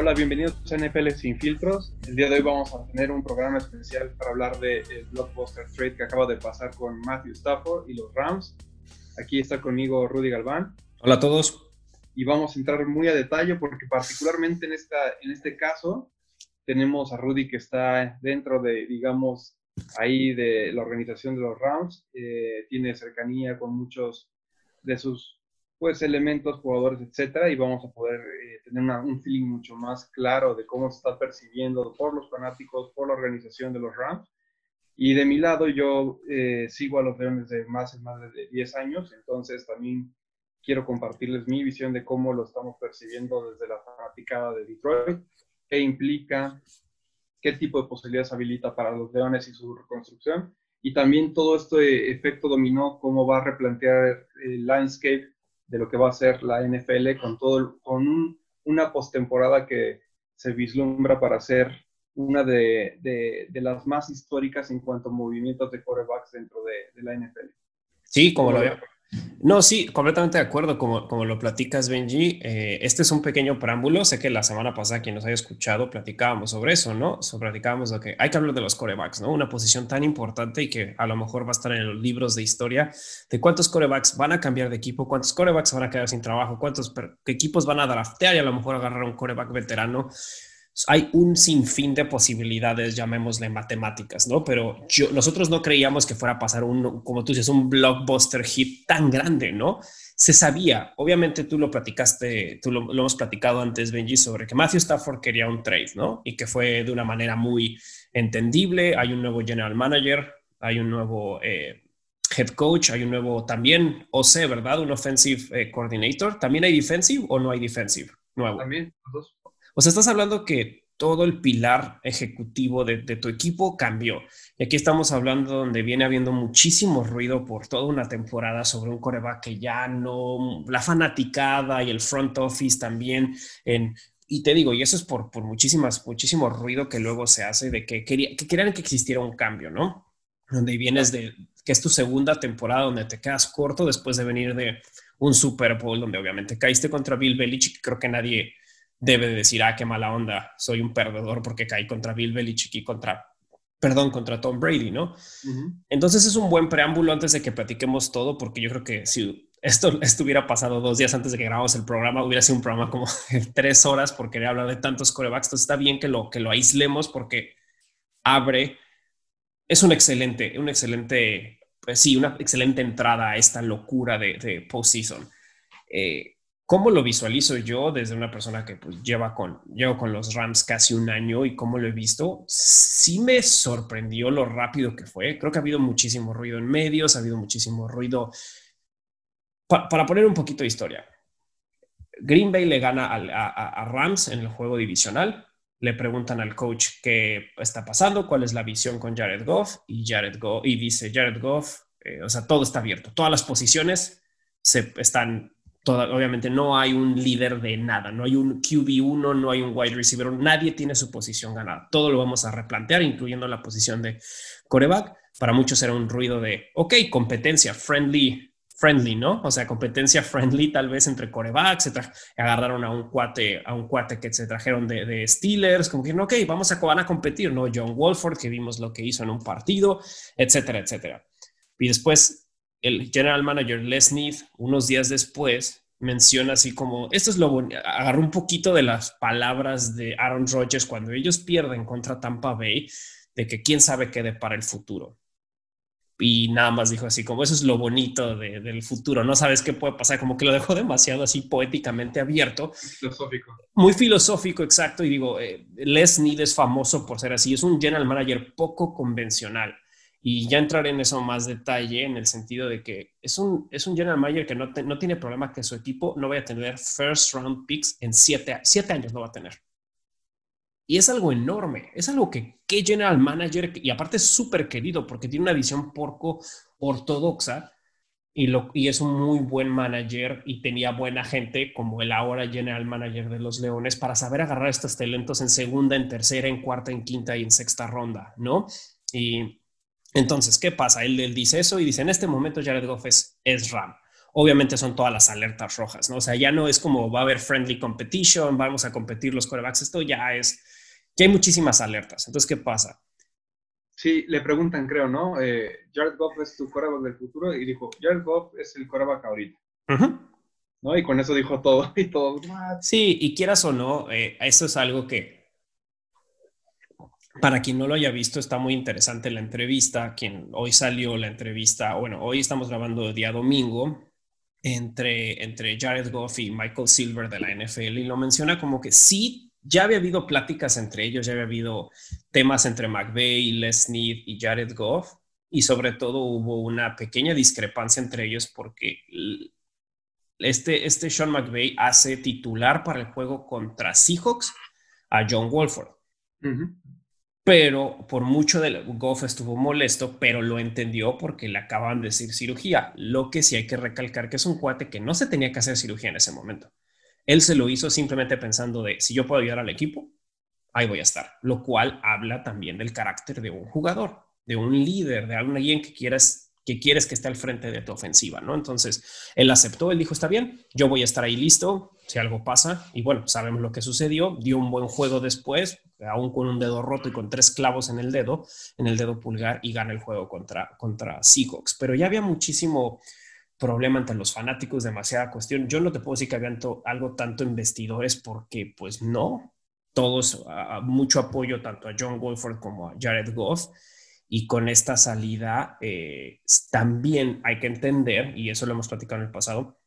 Hola, bienvenidos a NFL Sin Filtros. El día de hoy vamos a tener un programa especial para hablar del de blockbuster trade que acaba de pasar con Matthew Stafford y los Rams. Aquí está conmigo Rudy Galván. Hola a todos. Y vamos a entrar muy a detalle porque particularmente en, esta, en este caso tenemos a Rudy que está dentro de, digamos, ahí de la organización de los Rams. Eh, tiene cercanía con muchos de sus pues elementos, jugadores, etcétera, y vamos a poder eh, tener un feeling mucho más claro de cómo se está percibiendo por los fanáticos, por la organización de los Rams. Y de mi lado, yo eh, sigo a los Leones de más, más de 10 años, entonces también quiero compartirles mi visión de cómo lo estamos percibiendo desde la fanaticada de Detroit, qué implica, qué tipo de posibilidades habilita para los Leones y su reconstrucción, y también todo este efecto dominó, cómo va a replantear el landscape de lo que va a ser la NFL con todo con una postemporada que se vislumbra para ser una de, de, las más históricas en cuanto a movimientos de quarterbacks dentro de, la NFL. Sí, como lo veo. No, sí, completamente de acuerdo, como, como lo platicas, Benji. Eh, este es un pequeño preámbulo. Sé que la semana pasada, quien nos haya escuchado, platicábamos sobre eso, ¿no? Sobre, platicábamos de que hay que hablar de los corebacks, ¿no? Una posición tan importante y que a lo mejor va a estar en los libros de historia de cuántos corebacks van a cambiar de equipo, cuántos corebacks van a quedar sin trabajo, cuántos equipos van a draftear y a lo mejor agarrar un coreback veterano hay un sinfín de posibilidades, llamémosle matemáticas, ¿no? Pero yo, nosotros no creíamos que fuera a pasar un, como tú dices, un blockbuster hit tan grande, ¿no? Se sabía, obviamente tú lo platicaste, tú lo, hemos platicado antes, Benji, sobre que Matthew Stafford quería un trade, ¿no? Y que fue de una manera muy entendible. Hay un nuevo general manager, hay un nuevo eh, head coach, hay un nuevo también OC, ¿verdad? Un offensive eh, coordinator. ¿También hay defensive o no hay defensive nuevo? También, dos. O sea, estás hablando que todo el pilar ejecutivo de, tu equipo cambió. Y aquí estamos hablando donde viene habiendo muchísimo ruido por toda una temporada sobre un coreback que ya no, la fanaticada y el front office también en y te digo, y eso es por, por muchísimas, muchísimo ruido que luego se hace de que, quería, que querían que existiera un cambio, ¿no? Donde vienes de, que es tu segunda temporada donde te quedas corto después de venir de un Super Bowl donde obviamente caíste contra Bill Belichick, creo que nadie, debe de decir, ah, qué mala onda, soy un perdedor porque caí contra Bill Belichick y contra, perdón, contra Tom Brady, ¿no? Entonces es un buen preámbulo antes de que platiquemos todo, porque yo creo que si esto estuviera pasado dos días antes de que grabamos el programa, hubiera sido un programa como tres horas porque quería hablar de tantos corebacks. Entonces está bien que lo, que lo aislemos porque abre, es un excelente, un excelente, pues sí, una excelente entrada a esta locura de, de postseason. Eh, ¿Cómo lo visualizo yo desde una persona que pues, lleva con, llevo con los Rams casi un año y cómo lo he visto? Sí me sorprendió lo rápido que fue. Creo que ha habido muchísimo ruido en medios, ha habido muchísimo ruido. para poner un poquito de historia, Green Bay le gana a, Rams en el juego divisional. Le preguntan al coach qué está pasando, cuál es la visión con Jared Goff y Jared Goff y dice Jared Goff, eh, o sea, todo está abierto, todas las posiciones se están obviamente no hay un líder de nada, no hay un QB1, no hay un wide receiver, nadie tiene su posición ganada. Todo lo vamos a replantear, incluyendo la posición de coreback. Para muchos era un ruido de, ok, competencia friendly, friendly, ¿no? O sea, competencia friendly tal vez entre corebacks, se agarraron a un cuate, a un cuate que se trajeron de, Steelers, como que, ok, vamos a, van a competir, ¿no? John Wolford, que vimos lo que hizo en un partido, etcétera, etcétera. Y después el general manager Les Need, unos días después, menciona así como, esto es lo bonito, agarró un poquito de las palabras de Aaron Rodgers cuando ellos pierden contra Tampa Bay, de que quién sabe qué de para el futuro. Y nada más dijo así como, eso es lo bonito del futuro, no sabes qué puede pasar, como que lo dejó demasiado así poéticamente abierto. Filosófico. Muy filosófico, exacto. Y digo, eh, Les Need es famoso por ser así, es un general manager poco convencional y ya entrar en eso más detalle en el sentido de que es un, es un general manager que no, no tiene problema que su equipo no vaya a tener first round picks en siete, siete años, no va a tener. Y es algo enorme, es algo que qué general manager, y aparte es súper querido porque tiene una visión porco ortodoxa y, lo, y es un muy buen manager y tenía buena gente como el ahora general manager de los Leones para saber agarrar estos talentos en segunda, en tercera, en cuarta, en quinta y en sexta ronda, ¿no? Y entonces, ¿qué pasa? Él, dice eso y dice, en este momento Jared Goff es, Ram. obviamente son todas las alertas rojas, ¿no? O sea, ya no es como va a haber friendly competition, vamos a competir los corebacks, esto ya es, ya hay muchísimas alertas. Entonces, ¿qué pasa? Sí, le preguntan, creo, ¿no? Eh, Jared Goff es tu coreback del futuro y dijo, Jared Goff es el coreback ahorita. ¿No? Y con eso dijo todo y todo. Sí, y quieras o no, eh, eso es algo que, para quien no lo haya visto, está muy interesante la entrevista. Quien hoy salió la entrevista, bueno, hoy estamos grabando día domingo entre, entre Jared Goff y Michael Silver de la NFL y lo menciona como que sí ya había habido pláticas entre ellos, ya había habido temas entre McVeigh, Les Snead y Jared Goff, y sobre todo hubo una pequeña discrepancia entre ellos porque este, este Sean McVeigh hace titular para el juego contra Seahawks a John Wolford. Pero por mucho de Goff estuvo molesto, pero lo entendió porque le acaban de decir cirugía. Lo que sí hay que recalcar que es un cuate que no se tenía que hacer cirugía en ese momento. Él se lo hizo simplemente pensando de, si yo puedo ayudar al equipo, ahí voy a estar. Lo cual habla también del carácter de un jugador, de un líder, de alguien que quieras que quieres que esté al frente de tu ofensiva, ¿no? Entonces, él aceptó, él dijo, está bien, yo voy a estar ahí listo, si algo pasa, y bueno, sabemos lo que sucedió, dio un buen juego después, aún con un dedo roto y con tres clavos en el dedo, en el dedo pulgar, y gana el juego contra, contra Seahawks. Pero ya había muchísimo, problema entre los fanáticos, demasiada cuestión. Yo no te puedo decir que habían algo tanto en vestidores porque pues no, todos, mucho apoyo tanto a John Wolford como a Jared Goff. Y con esta salida eh, también hay que entender, y eso lo hemos platicado en el pasado,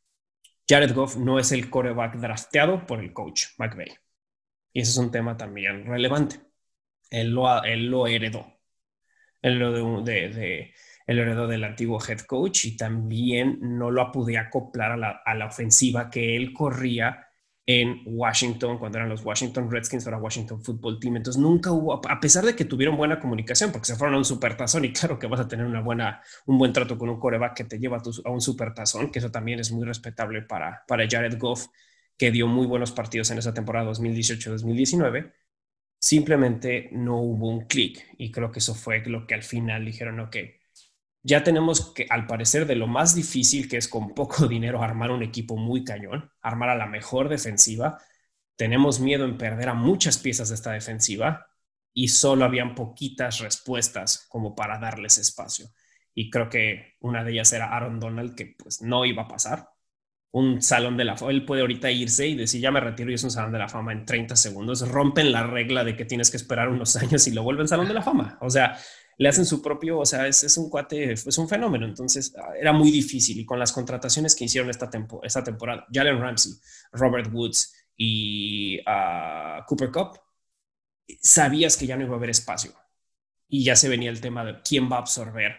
Jared Goff no es el coreback drafteado por el coach McVeigh. Y ese es un tema también relevante. Él lo, él lo heredó. Él lo de, heredero del antiguo head coach y también no lo pude acoplar a la, a la, ofensiva que él corría en Washington cuando eran los Washington Redskins, ahora Washington Football Team. Entonces nunca hubo, a pesar de que tuvieron buena comunicación, porque se fueron a un supertazón y claro que vas a tener una buena, un buen trato con un coreback que te lleva a, a un supertazón, que eso también es muy respetable para, para Jared Goff, que dio muy buenos partidos en esa temporada 2018-2019 simplemente no hubo un clic y creo que eso fue lo que al final dijeron, ok, ya tenemos que, al parecer, de lo más difícil que es con poco dinero armar un equipo muy cañón, armar a la mejor defensiva. Tenemos miedo en perder a muchas piezas de esta defensiva y solo habían poquitas respuestas como para darles espacio. Y creo que una de ellas era Aaron Donald, que pues no iba a pasar. Un salón de la fama, él puede ahorita irse y decir, ya me retiro y es un salón de la fama en 30 segundos. Rompen la regla de que tienes que esperar unos años y lo vuelven salón de la fama. O sea, le hacen su propio, o sea, es, es, un cuate, es un fenómeno. Entonces ah, era muy difícil y con las contrataciones que hicieron esta, tempo, esta temporada, Jalen Ramsey, Robert Woods y uh, Cooper Cup, sabías que ya no iba a haber espacio y ya se venía el tema de quién va a absorber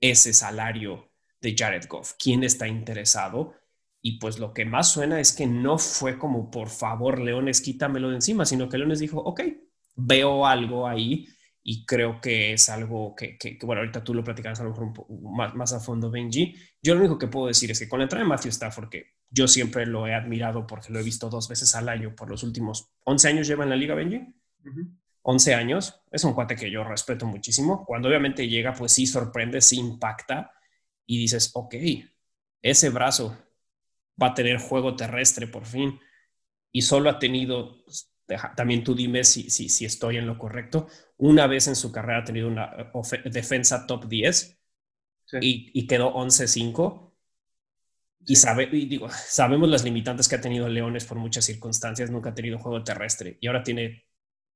ese salario de Jared Goff, quién está interesado. Y pues lo que más suena es que no fue como, por favor, Leones, quítamelo de encima, sino que Leones dijo, ok, veo algo ahí y creo que es algo que, que, bueno, ahorita tú lo platicarás a lo mejor un poco más, más, a fondo, Benji. Yo lo único que puedo decir es que con la entrada de Matthew Stafford, que yo siempre lo he admirado porque lo he visto dos veces al año por los últimos 11 años lleva en la liga, Benji. 11 años, es un cuate que yo respeto muchísimo. Cuando obviamente llega, pues sí sorprende, sí impacta y dices, ok, ese brazo va a tener juego terrestre por fin y solo ha tenido también tú dime si, si, si, estoy en lo correcto. Una vez en su carrera ha tenido una defensa top 10 y, y, quedó 11-5. Y, sabe, y digo, sabemos las limitantes que ha tenido Leones por muchas circunstancias. Nunca ha tenido juego terrestre y ahora tiene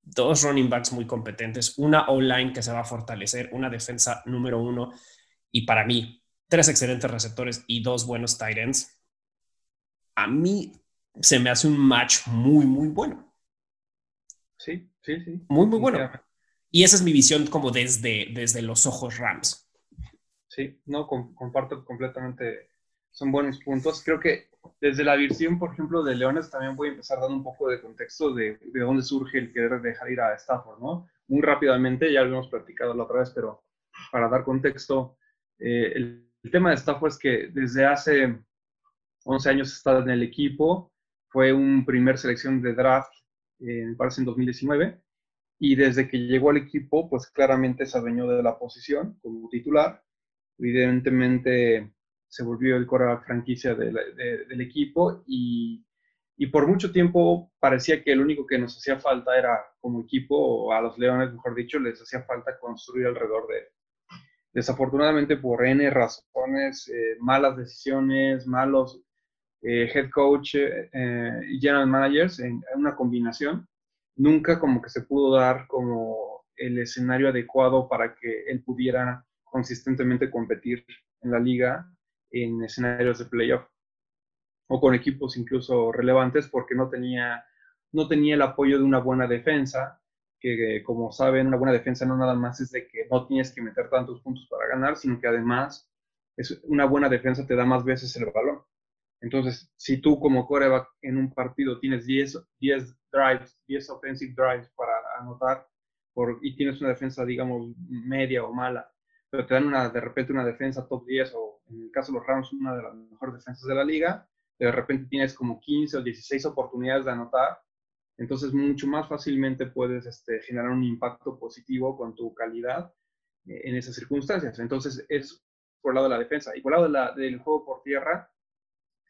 dos running backs muy competentes, una O-line que se va a fortalecer, una defensa número uno y para mí, tres excelentes receptores y dos buenos tight ends. A mí se me hace un match muy, muy bueno. Sí, sí, sí. Muy, muy bueno. Y esa es mi visión como desde, desde los ojos Rams. Sí, no, comparto completamente. Son buenos puntos. Creo que desde la visión, por ejemplo, de Leones, también voy a empezar dando un poco de contexto de, de dónde surge el querer dejar ir a Stafford, ¿no? Muy rápidamente, ya lo hemos platicado la otra vez, pero para dar contexto, eh, el, el, tema de Stafford es que desde hace 11 años está en el equipo, fue un primer selección de draft me parece en 2019, y desde que llegó al equipo, pues claramente se adueñó de la posición como titular. Evidentemente se volvió el coreback franquicia del equipo y, y, por mucho tiempo parecía que el único que nos hacía falta era como equipo, o a los Leones, mejor dicho, les hacía falta construir alrededor de él. Desafortunadamente por N razones, eh, malas decisiones, malos eh, head coach eh, y general managers en, una combinación, nunca como que se pudo dar como el escenario adecuado para que él pudiera consistentemente competir en la liga en escenarios de playoff o con equipos incluso relevantes porque no tenía, no tenía el apoyo de una buena defensa, que como saben, una buena defensa no nada más es de que no tienes que meter tantos puntos para ganar, sino que además es, una buena defensa te da más veces el balón. Entonces, si tú como coreback en un partido tienes 10, 10 drives, 10 offensive drives para anotar y tienes una defensa, digamos, media o mala, pero te dan de repente una defensa top 10 o en el caso de los Rams una de las mejores defensas de la liga, de repente tienes como 15 o 16 oportunidades de anotar, entonces mucho más fácilmente puedes este, generar un impacto positivo con tu calidad eh, en esas circunstancias. Entonces es por el lado de la defensa. Y por el lado del juego por tierra,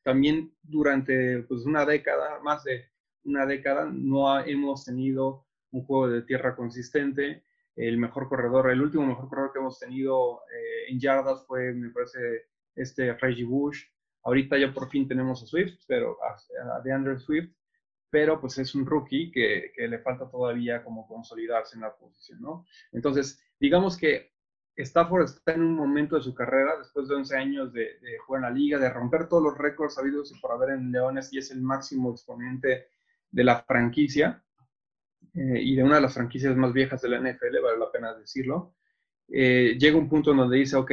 también durante pues, una década, más de una década, no hemos tenido un juego de tierra consistente. El mejor corredor, el último mejor corredor que hemos tenido eh, en yardas fue, me parece, este Reggie Bush. Ahorita ya por fin tenemos a Swift, pero a, DeAndre Swift, pero pues es un rookie que, que, le falta todavía como consolidarse en la posición, ¿no? Entonces, digamos que Stafford está en un momento de su carrera, después de 11 años de, jugar en la liga, de romper todos los récords habidos y por haber en Leones, y es el máximo exponente de la franquicia eh, y de una de las franquicias más viejas de la NFL, vale la pena decirlo. Eh, llega un punto donde dice, ok,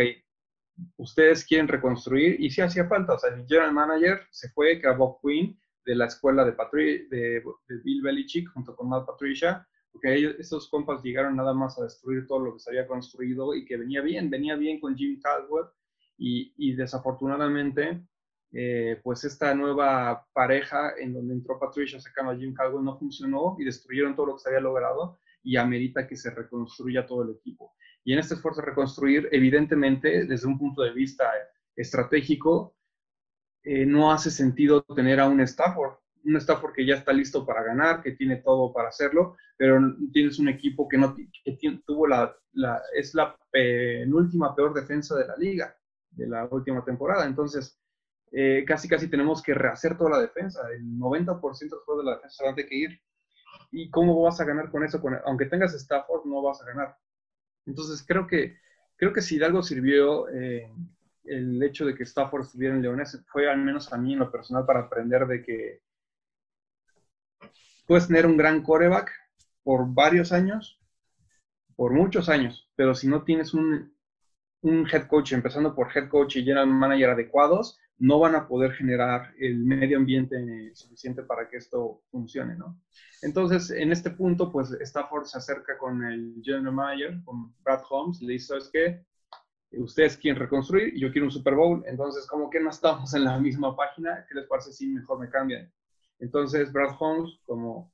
ustedes quieren reconstruir, y si hacía falta, o sea, el general manager se fue, que a Bob Quinn, de la escuela de, de, de Bill Belichick, junto con Matt Patricia, porque esos compas llegaron nada más a destruir todo lo que se había construido y que venía bien, venía bien con Jim Caldwell y, y desafortunadamente eh, pues esta nueva pareja en donde entró Patricia sacando a Jim Caldwell no funcionó y destruyeron todo lo que se había logrado y amerita que se reconstruya todo el equipo. Y en este esfuerzo de reconstruir, evidentemente, desde un punto de vista estratégico, eh, no hace sentido tener a un Stafford un Stafford que ya está listo para ganar, que tiene todo para hacerlo, pero tienes un equipo que no tuvo la, es la penúltima peor defensa de la liga de la última temporada. Entonces, eh, casi casi tenemos que rehacer toda la defensa. El 90% después de la defensa va a que ir. ¿Y cómo vas a ganar con eso? aunque tengas Stafford, no vas a ganar. Entonces, creo que, creo que si de algo sirvió eh, el hecho de que Stafford estuviera en Leones, fue al menos a mí en lo personal para aprender de que puedes tener un gran coreback por varios años, por muchos años, pero si no tienes un, head coach, empezando por head coach y general manager adecuados, no van a poder generar el medio ambiente suficiente para que esto funcione, ¿no? Entonces, en este punto, pues Stafford se acerca con el general manager, con Brad Holmes, y le dice, ¿sabes qué? Ustedes quieren reconstruir yo quiero un Super Bowl, entonces como que no estamos en la misma página, ¿qué les parece si mejor me cambian? Entonces, Brad Holmes, como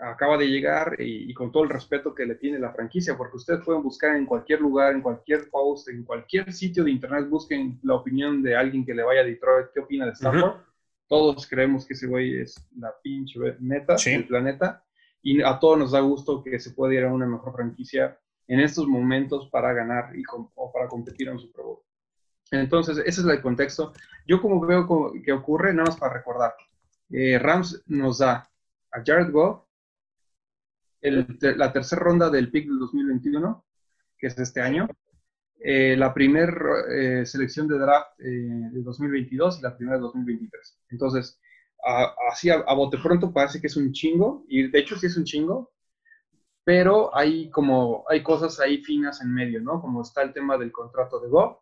acaba de llegar y, con todo el respeto que le tiene la franquicia, porque ustedes pueden buscar en cualquier lugar, en cualquier post, en cualquier sitio de internet, busquen la opinión de alguien que le vaya a Detroit, qué opina de Stafford. Todos creemos que ese güey es la pinche neta del planeta y a todos nos da gusto que se pueda ir a una mejor franquicia en estos momentos para ganar y o para competir en Super Bowl. Entonces, ese es el contexto. Yo como veo que ocurre, nada más para recordar, eh, Rams nos da a Jared Goff, la tercera ronda del pick del 2021, que es este año, eh, la primera eh, selección de draft de 2022 y la primera de 2023. Entonces, así a, bote pronto parece que es un chingo, y de hecho sí es un chingo, pero hay como, hay cosas ahí finas en medio, ¿no? Como está el tema del contrato de Goff,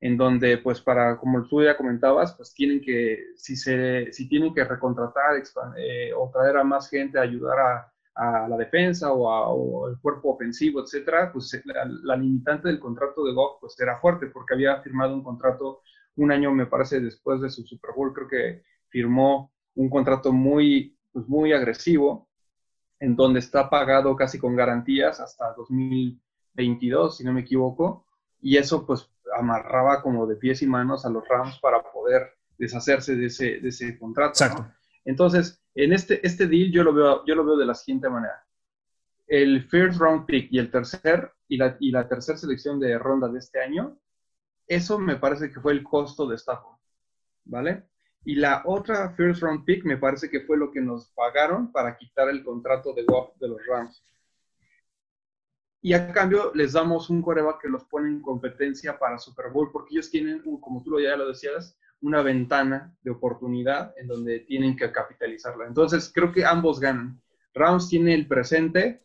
en donde, pues, para, como tú ya comentabas, pues tienen que, si, se, si tienen que recontratar eh, o traer a más gente a ayudar a, a la defensa o, al cuerpo ofensivo, etcétera, pues la, limitante del contrato de Goff, pues era fuerte, porque había firmado un contrato un año, me parece, después de su Super Bowl, creo que firmó un contrato muy, pues, muy agresivo, en donde está pagado casi con garantías hasta 2022, si no me equivoco, y eso, pues, amarraba como de pies y manos a los Rams para poder deshacerse de ese, de ese contrato. Exacto. Entonces, en este, este deal yo lo, veo, yo lo veo de la siguiente manera. El first round pick y el tercer y la, y la tercera selección de ronda de este año, eso me parece que fue el costo de Stafford, ¿vale? Y la otra first round pick me parece que fue lo que nos pagaron para quitar el contrato de Goff de los Rams. Y a cambio les damos un coreback que los pone en competencia para Super Bowl, porque ellos tienen, como tú ya lo decías, una ventana de oportunidad en donde tienen que capitalizarla. Entonces, creo que ambos ganan. Rams tiene el presente,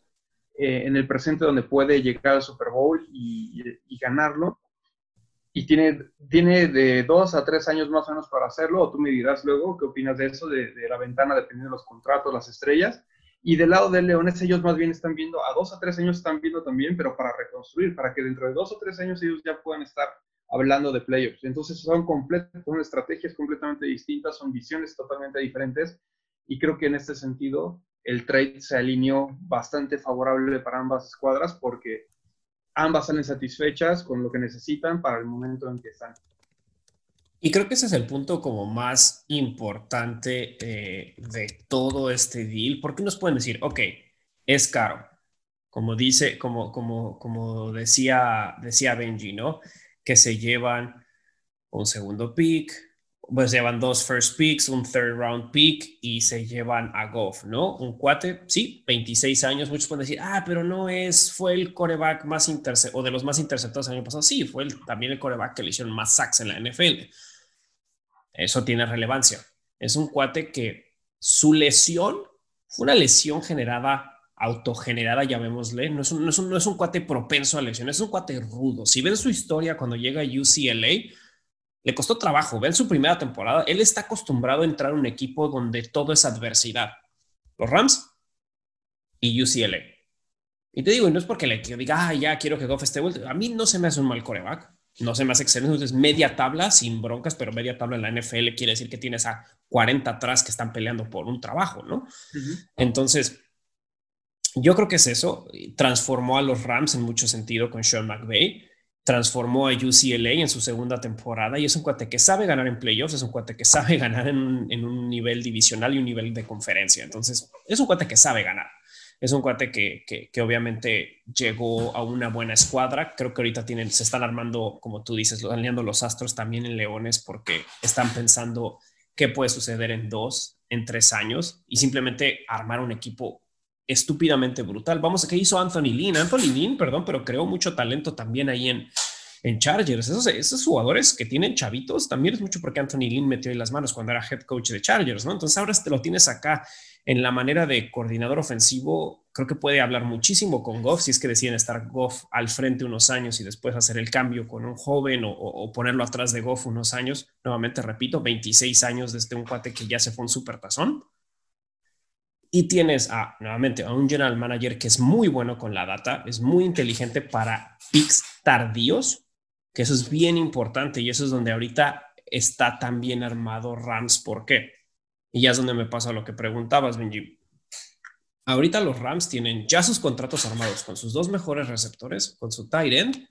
eh, en el presente donde puede llegar al Super Bowl y, ganarlo. Y tiene, tiene de dos a tres años más o menos para hacerlo, o tú me dirás luego qué opinas de eso, de, de la ventana, dependiendo de los contratos, las estrellas. Y del lado de Leones, ellos más bien están viendo, a dos a tres años están viendo también, pero para reconstruir, para que dentro de dos o tres años ellos ya puedan estar hablando de playoffs. Entonces son, son estrategias completamente distintas, son visiones totalmente diferentes y creo que en este sentido el trade se alineó bastante favorable para ambas escuadras porque ambas salen satisfechas con lo que necesitan para el momento en que están. Y creo que ese es el punto como más importante eh, de todo este deal, porque nos pueden decir, ok, es caro, como dice, como, como, como decía, decía Benji, ¿no? que se llevan un segundo pick, pues llevan dos first picks, un third round pick y se llevan a Goff, ¿no? Un cuate, sí, 26 años, muchos pueden decir, ah, pero no es, fue el coreback más interceptado, o de los más interceptados el año pasado, sí, fue también el coreback que le hicieron más sacks en la NFL. Eso tiene relevancia. Es un cuate que su lesión fue una lesión generada autogenerada, llamémosle, no es, un, no, es un, no es un cuate propenso a lesiones, es un cuate rudo. Si ven su historia cuando llega a UCLA, le costó trabajo. Ven su primera temporada, él está acostumbrado a entrar a un equipo donde todo es adversidad. Los Rams y UCLA. Y te digo, y no es porque le diga, ah, ya quiero que Goff esté vuelto. A mí no se me hace un mal coreback. No se me hace excelente. Es media tabla, sin broncas, pero media tabla en la NFL quiere decir que tienes a 40 atrás que están peleando por un trabajo, ¿no? Entonces, yo creo que es eso. Transformó a los Rams en mucho sentido con Sean McVay. Transformó a UCLA en su segunda temporada y es un cuate que sabe ganar en playoffs, es un cuate que sabe ganar en un, nivel divisional y un nivel de conferencia. Entonces, es un cuate que sabe ganar. Es un cuate que, que, obviamente llegó a una buena escuadra. Creo que ahorita tienen, se están armando, como tú dices, alineando los astros también en Leones porque están pensando qué puede suceder en dos, en tres años y simplemente armar un equipo estúpidamente brutal. Vamos, a ¿qué hizo Anthony Lynn? Anthony Lynn, perdón, pero creó mucho talento también ahí en, en Chargers. Esos, esos jugadores que tienen chavitos, también es mucho porque Anthony Lynn metió ahí las manos cuando era head coach de Chargers, ¿no? Entonces ahora te lo tienes acá en la manera de coordinador ofensivo. Creo que puede hablar muchísimo con Goff si es que deciden estar Goff al frente unos años y después hacer el cambio con un joven o, ponerlo atrás de Goff unos años. Nuevamente repito, 26 años desde un cuate que ya se fue un supertazón y tienes a, nuevamente, a un general manager que es muy bueno con la data, es muy inteligente para picks tardíos, que eso es bien importante y eso es donde ahorita está tan bien armado Rams. ¿Por qué? Y ya es donde me pasa lo que preguntabas, Benji. Ahorita los Rams tienen ya sus contratos armados con sus dos mejores receptores, con su tight end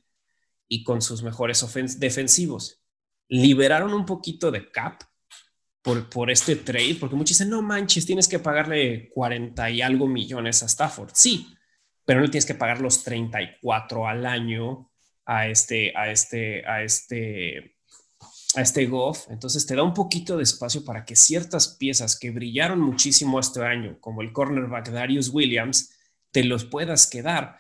y con sus mejores defensivos. Liberaron un poquito de cap por, por este trade, porque muchos dicen, no manches, tienes que pagarle 40 y algo millones a Stafford. Sí, pero no tienes que pagar los 34 al año a este, a este, a este, a este Goff. Entonces te da un poquito de espacio para que ciertas piezas que brillaron muchísimo este año, como el cornerback Darius Williams, te los puedas quedar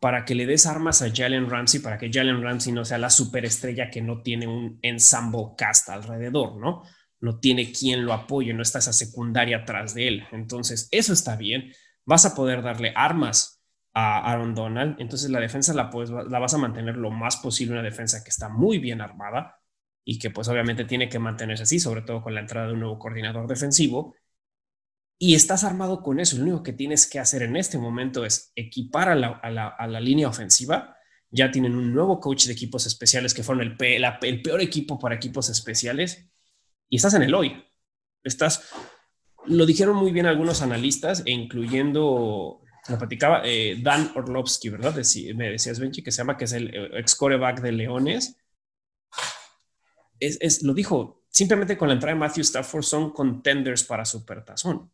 para que le des armas a Jalen Ramsey, para que Jalen Ramsey no sea la superestrella que no tiene un ensemble cast alrededor, ¿no? no tiene quien lo apoye, no está esa secundaria atrás de él. Entonces, eso está bien. Vas a poder darle armas a Aaron Donald. Entonces, la defensa la, la vas a mantener lo más posible, una defensa que está muy bien armada y que pues obviamente tiene que mantenerse así, sobre todo con la entrada de un nuevo coordinador defensivo. Y estás armado con eso. Lo único que tienes que hacer en este momento es equipar a la, línea ofensiva. Ya tienen un nuevo coach de equipos especiales que fueron el, peor equipo para equipos especiales y estás en el hoy. Estás, lo dijeron muy bien algunos analistas, e incluyendo, lo platicaba eh, Dan Orlovsky, ¿verdad? me decías, Benji, que se llama, que es el ex coreback de Leones. Es, lo dijo, simplemente con la entrada de Matthew Stafford son contenders para Supertazón.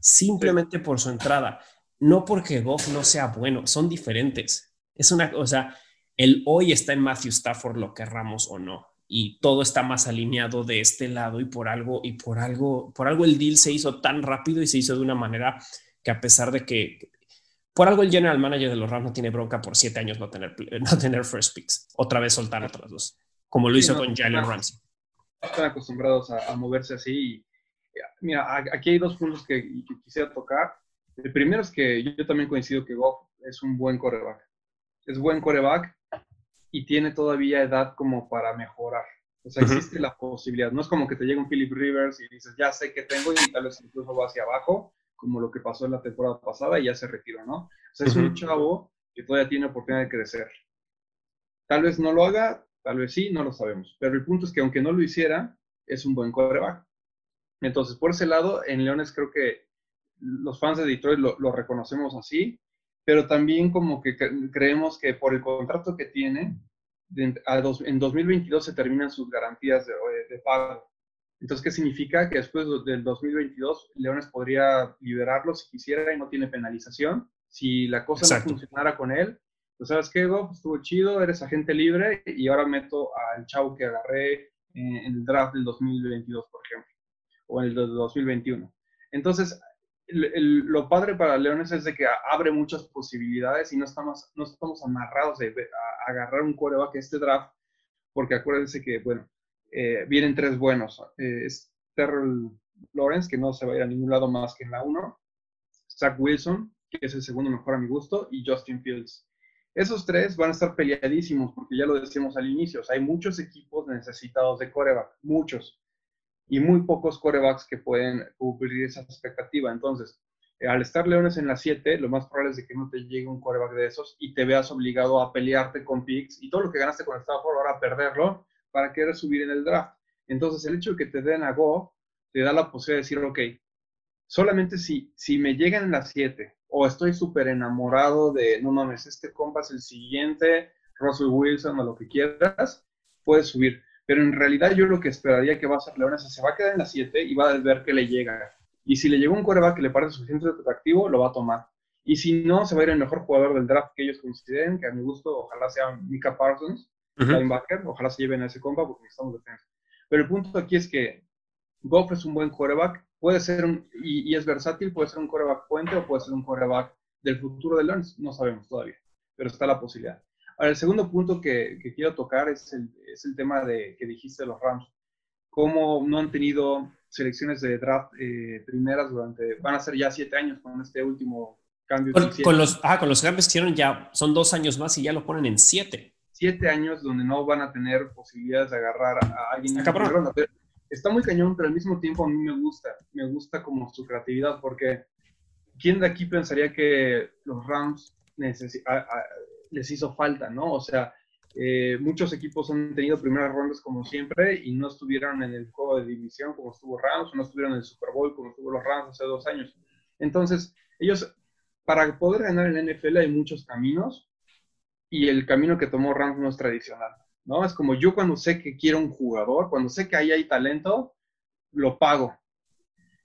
Simplemente por su entrada. No porque Goff no sea bueno, son diferentes. Es una cosa, el hoy está en Matthew Stafford, lo querramos o no. Y todo está más alineado de este lado y por algo, y por algo, por algo el deal se hizo tan rápido y se hizo de una manera que a pesar de que por algo el general manager de los Rams no tiene bronca por siete años no tener, no tener first picks. Otra vez soltar a todos dos, como lo hizo con Jalen Ramsey. Están acostumbrados a, moverse así. mira, aquí hay dos puntos que, quisiera tocar. El primero es que yo, también coincido que Goff es un buen coreback. Es buen coreback y tiene todavía edad como para mejorar. O sea, existe la posibilidad. No es como que te llegue un Philip Rivers y dices, ya sé que tengo y tal vez incluso va hacia abajo como lo que pasó en la temporada pasada y ya se retiró, ¿no? O sea, es un chavo que todavía tiene oportunidad de crecer. Tal vez no lo haga, tal vez sí, no lo sabemos. Pero el punto es que aunque no lo hiciera, es un buen quarterback. Entonces, por ese lado, en Leones creo que los fans de Detroit lo, reconocemos así, pero también como que creemos que por el contrato que tiene, en 2022 se terminan sus garantías de, de pago. Entonces, ¿qué significa? Que después del 2022 Leones podría liberarlo si quisiera y no tiene penalización. Si la cosa no funcionara con él, pues sabes qué, Bob, estuvo chido, eres agente libre y ahora meto al chavo que agarré en, el draft del 2022, por ejemplo, o en el del 2021. Entonces, lo padre para Leones es de que abre muchas posibilidades y no estamos, no estamos amarrados de, a, agarrar un coreback este draft, porque acuérdense que, bueno, eh, vienen tres buenos. Eh, es Terrell Lawrence, que no se va a ir a ningún lado más que en la 1. Zach Wilson, que es el segundo mejor a mi gusto, y Justin Fields. Esos tres van a estar peleadísimos, porque ya lo decíamos al inicio, hay muchos equipos necesitados de coreback, muchos, y muy pocos corebacks que pueden cubrir esa expectativa. Entonces, eh, al estar Leones en la 7, lo más probable es de que no te llegue un coreback de esos y te veas obligado a pelearte con picks y todo lo que ganaste con Stafford ahora perderlo para querer subir en el draft. Entonces, el hecho de que te den a Go te da la posibilidad de decir, ok, solamente si, si me llegan en las 7 o estoy súper enamorado de, no mames, este compa es el siguiente, Russell Wilson o lo que quieras, puedes subir. Pero en realidad yo lo que esperaría que va a hacer Leones es se va a quedar en las 7 y va a ver que le llega. Y si le llega un coreback que le parece suficientemente atractivo, lo va a tomar. Y si no, se va a ir el mejor jugador del draft que ellos consideren, que a mi gusto ojalá sea Mika Parsons, ojalá se lleven a ese compa porque necesitamos defensa. Pero el punto aquí es que Goff es un buen quarterback, puede ser un, y, es versátil, puede ser un quarterback puente o puede ser un quarterback del futuro de Lawrence, no sabemos todavía, pero está la posibilidad. Ahora, el segundo punto que, quiero tocar es el, es el, tema de, que dijiste de los Rams. Cómo no han tenido selecciones de draft eh, primeras durante, van a ser ya siete años con este último cambio. Con, con los, ah, con los cambios que hicieron ya, son dos años más y ya lo ponen en siete siete años donde no van a tener posibilidades de agarrar a alguien. Está muy cañón, pero al mismo tiempo a mí me gusta. Me gusta como su creatividad, porque ¿quién de aquí pensaría que los Rams les hizo falta, no? O sea, eh, muchos equipos han tenido primeras rondas como siempre y no estuvieron en el juego de división como estuvo Rams, o no estuvieron en el Super Bowl como estuvo los Rams hace dos años. Entonces, ellos, para poder ganar en la NFL hay muchos caminos, y el camino que tomó Rams no es tradicional, ¿no? Es como yo cuando sé que quiero un jugador, cuando sé que ahí hay talento, lo pago.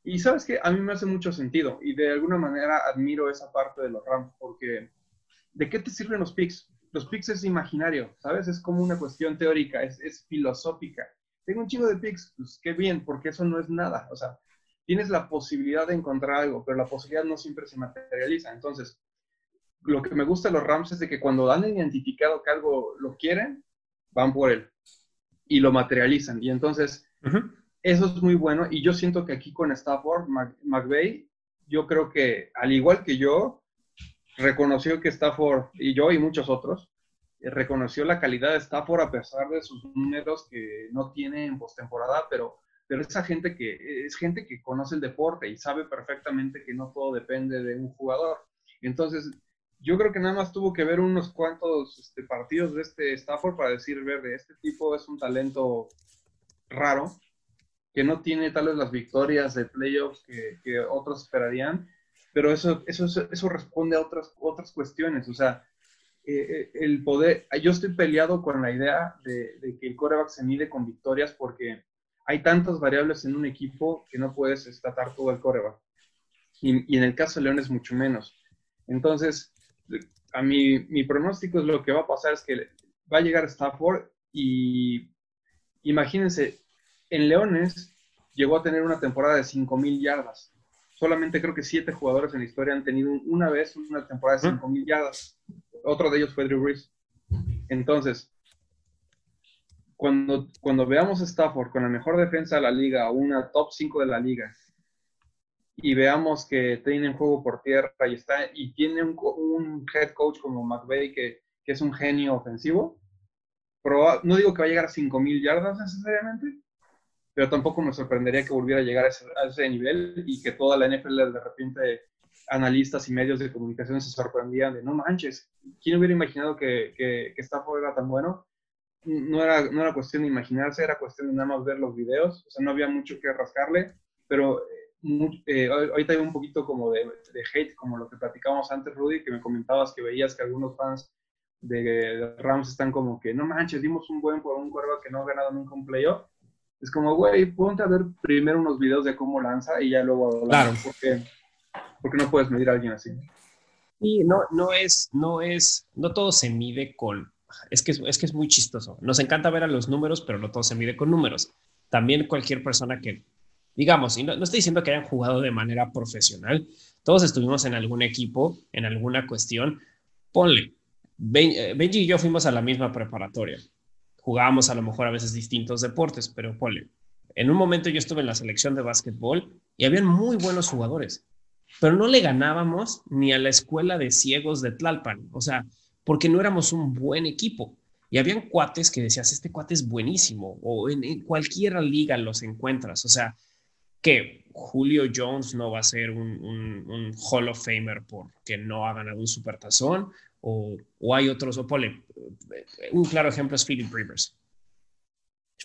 Y sabes que a mí me hace mucho sentido y de alguna manera admiro esa parte de los Rams porque ¿de qué te sirven los picks? Los picks es imaginario, ¿sabes? Es como una cuestión teórica, es, es filosófica. Tengo un chingo de picks, pues qué bien, porque eso no es nada. O sea, tienes la posibilidad de encontrar algo, pero la posibilidad no siempre se materializa. Entonces, lo que me gusta de los Rams es de que cuando han identificado que algo lo quieren, van por él y lo materializan. Y entonces, eso es muy bueno. Y yo siento que aquí con Stafford, McVeigh, yo creo que al igual que yo, reconoció que Stafford, y yo y muchos otros, eh, reconoció la calidad de Stafford a pesar de sus números que no tiene en postemporada, pero, pero esa gente que es gente que conoce el deporte y sabe perfectamente que no todo depende de un jugador. Entonces, yo creo que nada más tuvo que ver unos cuantos este, partidos de este Stafford para decir, verde, este tipo es un talento raro, que no tiene tal vez las victorias de playoffs que, otros esperarían, pero eso, eso, eso responde a otras, otras cuestiones. O sea, eh, el poder, yo estoy peleado con la idea de, que el coreback se mide con victorias porque hay tantas variables en un equipo que no puedes estatar todo el coreback. Y, en el caso de León es mucho menos. Entonces, a mí, mi pronóstico es lo que va a pasar es que va a llegar Stafford y imagínense, en Leones llegó a tener una temporada de 5.000 yardas. Solamente creo que siete jugadores en la historia han tenido una vez una temporada de 5.000 yardas. Otro de ellos fue Drew Brees. Entonces, cuando, cuando veamos a Stafford con la mejor defensa de la liga, una top 5 de la liga, y veamos que tiene juego por tierra y, está, y tiene un, head coach como McVeigh que, que es un genio ofensivo, no digo que va a llegar a 5.000 yardas necesariamente, pero tampoco me sorprendería que volviera a llegar a ese, nivel y que toda la NFL de repente analistas y medios de comunicación se sorprendían de no manches, ¿quién hubiera imaginado que, que, que Stafford era tan bueno? No era, no era cuestión de imaginarse, era cuestión de nada más ver los videos, o sea, no había mucho que rascarle, pero eh, ahorita hay un poquito como de, de, hate, como lo que platicábamos antes, Rudy, que me comentabas que veías que algunos fans de Rams están como que, no manches, dimos un buen por un cuervo que no ha ganado nunca un playoff. Es como, güey, ponte a ver primero unos videos de cómo lanza y ya luego Claro. Porque, porque no puedes medir a alguien así. Y no, no es, no es, no todo se mide con, es que es, que es muy chistoso. Nos encanta ver a los números, pero no todo se mide con números. También cualquier persona que, digamos, y no, no estoy diciendo que hayan jugado de manera profesional, todos estuvimos en algún equipo, en alguna cuestión, ponle, eh, Benji y yo fuimos a la misma preparatoria. Jugábamos a lo mejor a veces distintos deportes, pero ponle. En un momento yo estuve en la selección de básquetbol y habían muy buenos jugadores, pero no le ganábamos ni a la escuela de ciegos de Tlalpan, o sea, porque no éramos un buen equipo. Y habían cuates que decías, este cuate es buenísimo, o en, en cualquier liga los encuentras, o sea, que Julio Jones no va a ser un, Hall of Famer porque no ha ganado un supertazón, o, o hay otros, o pole, un claro ejemplo es Philip Rivers.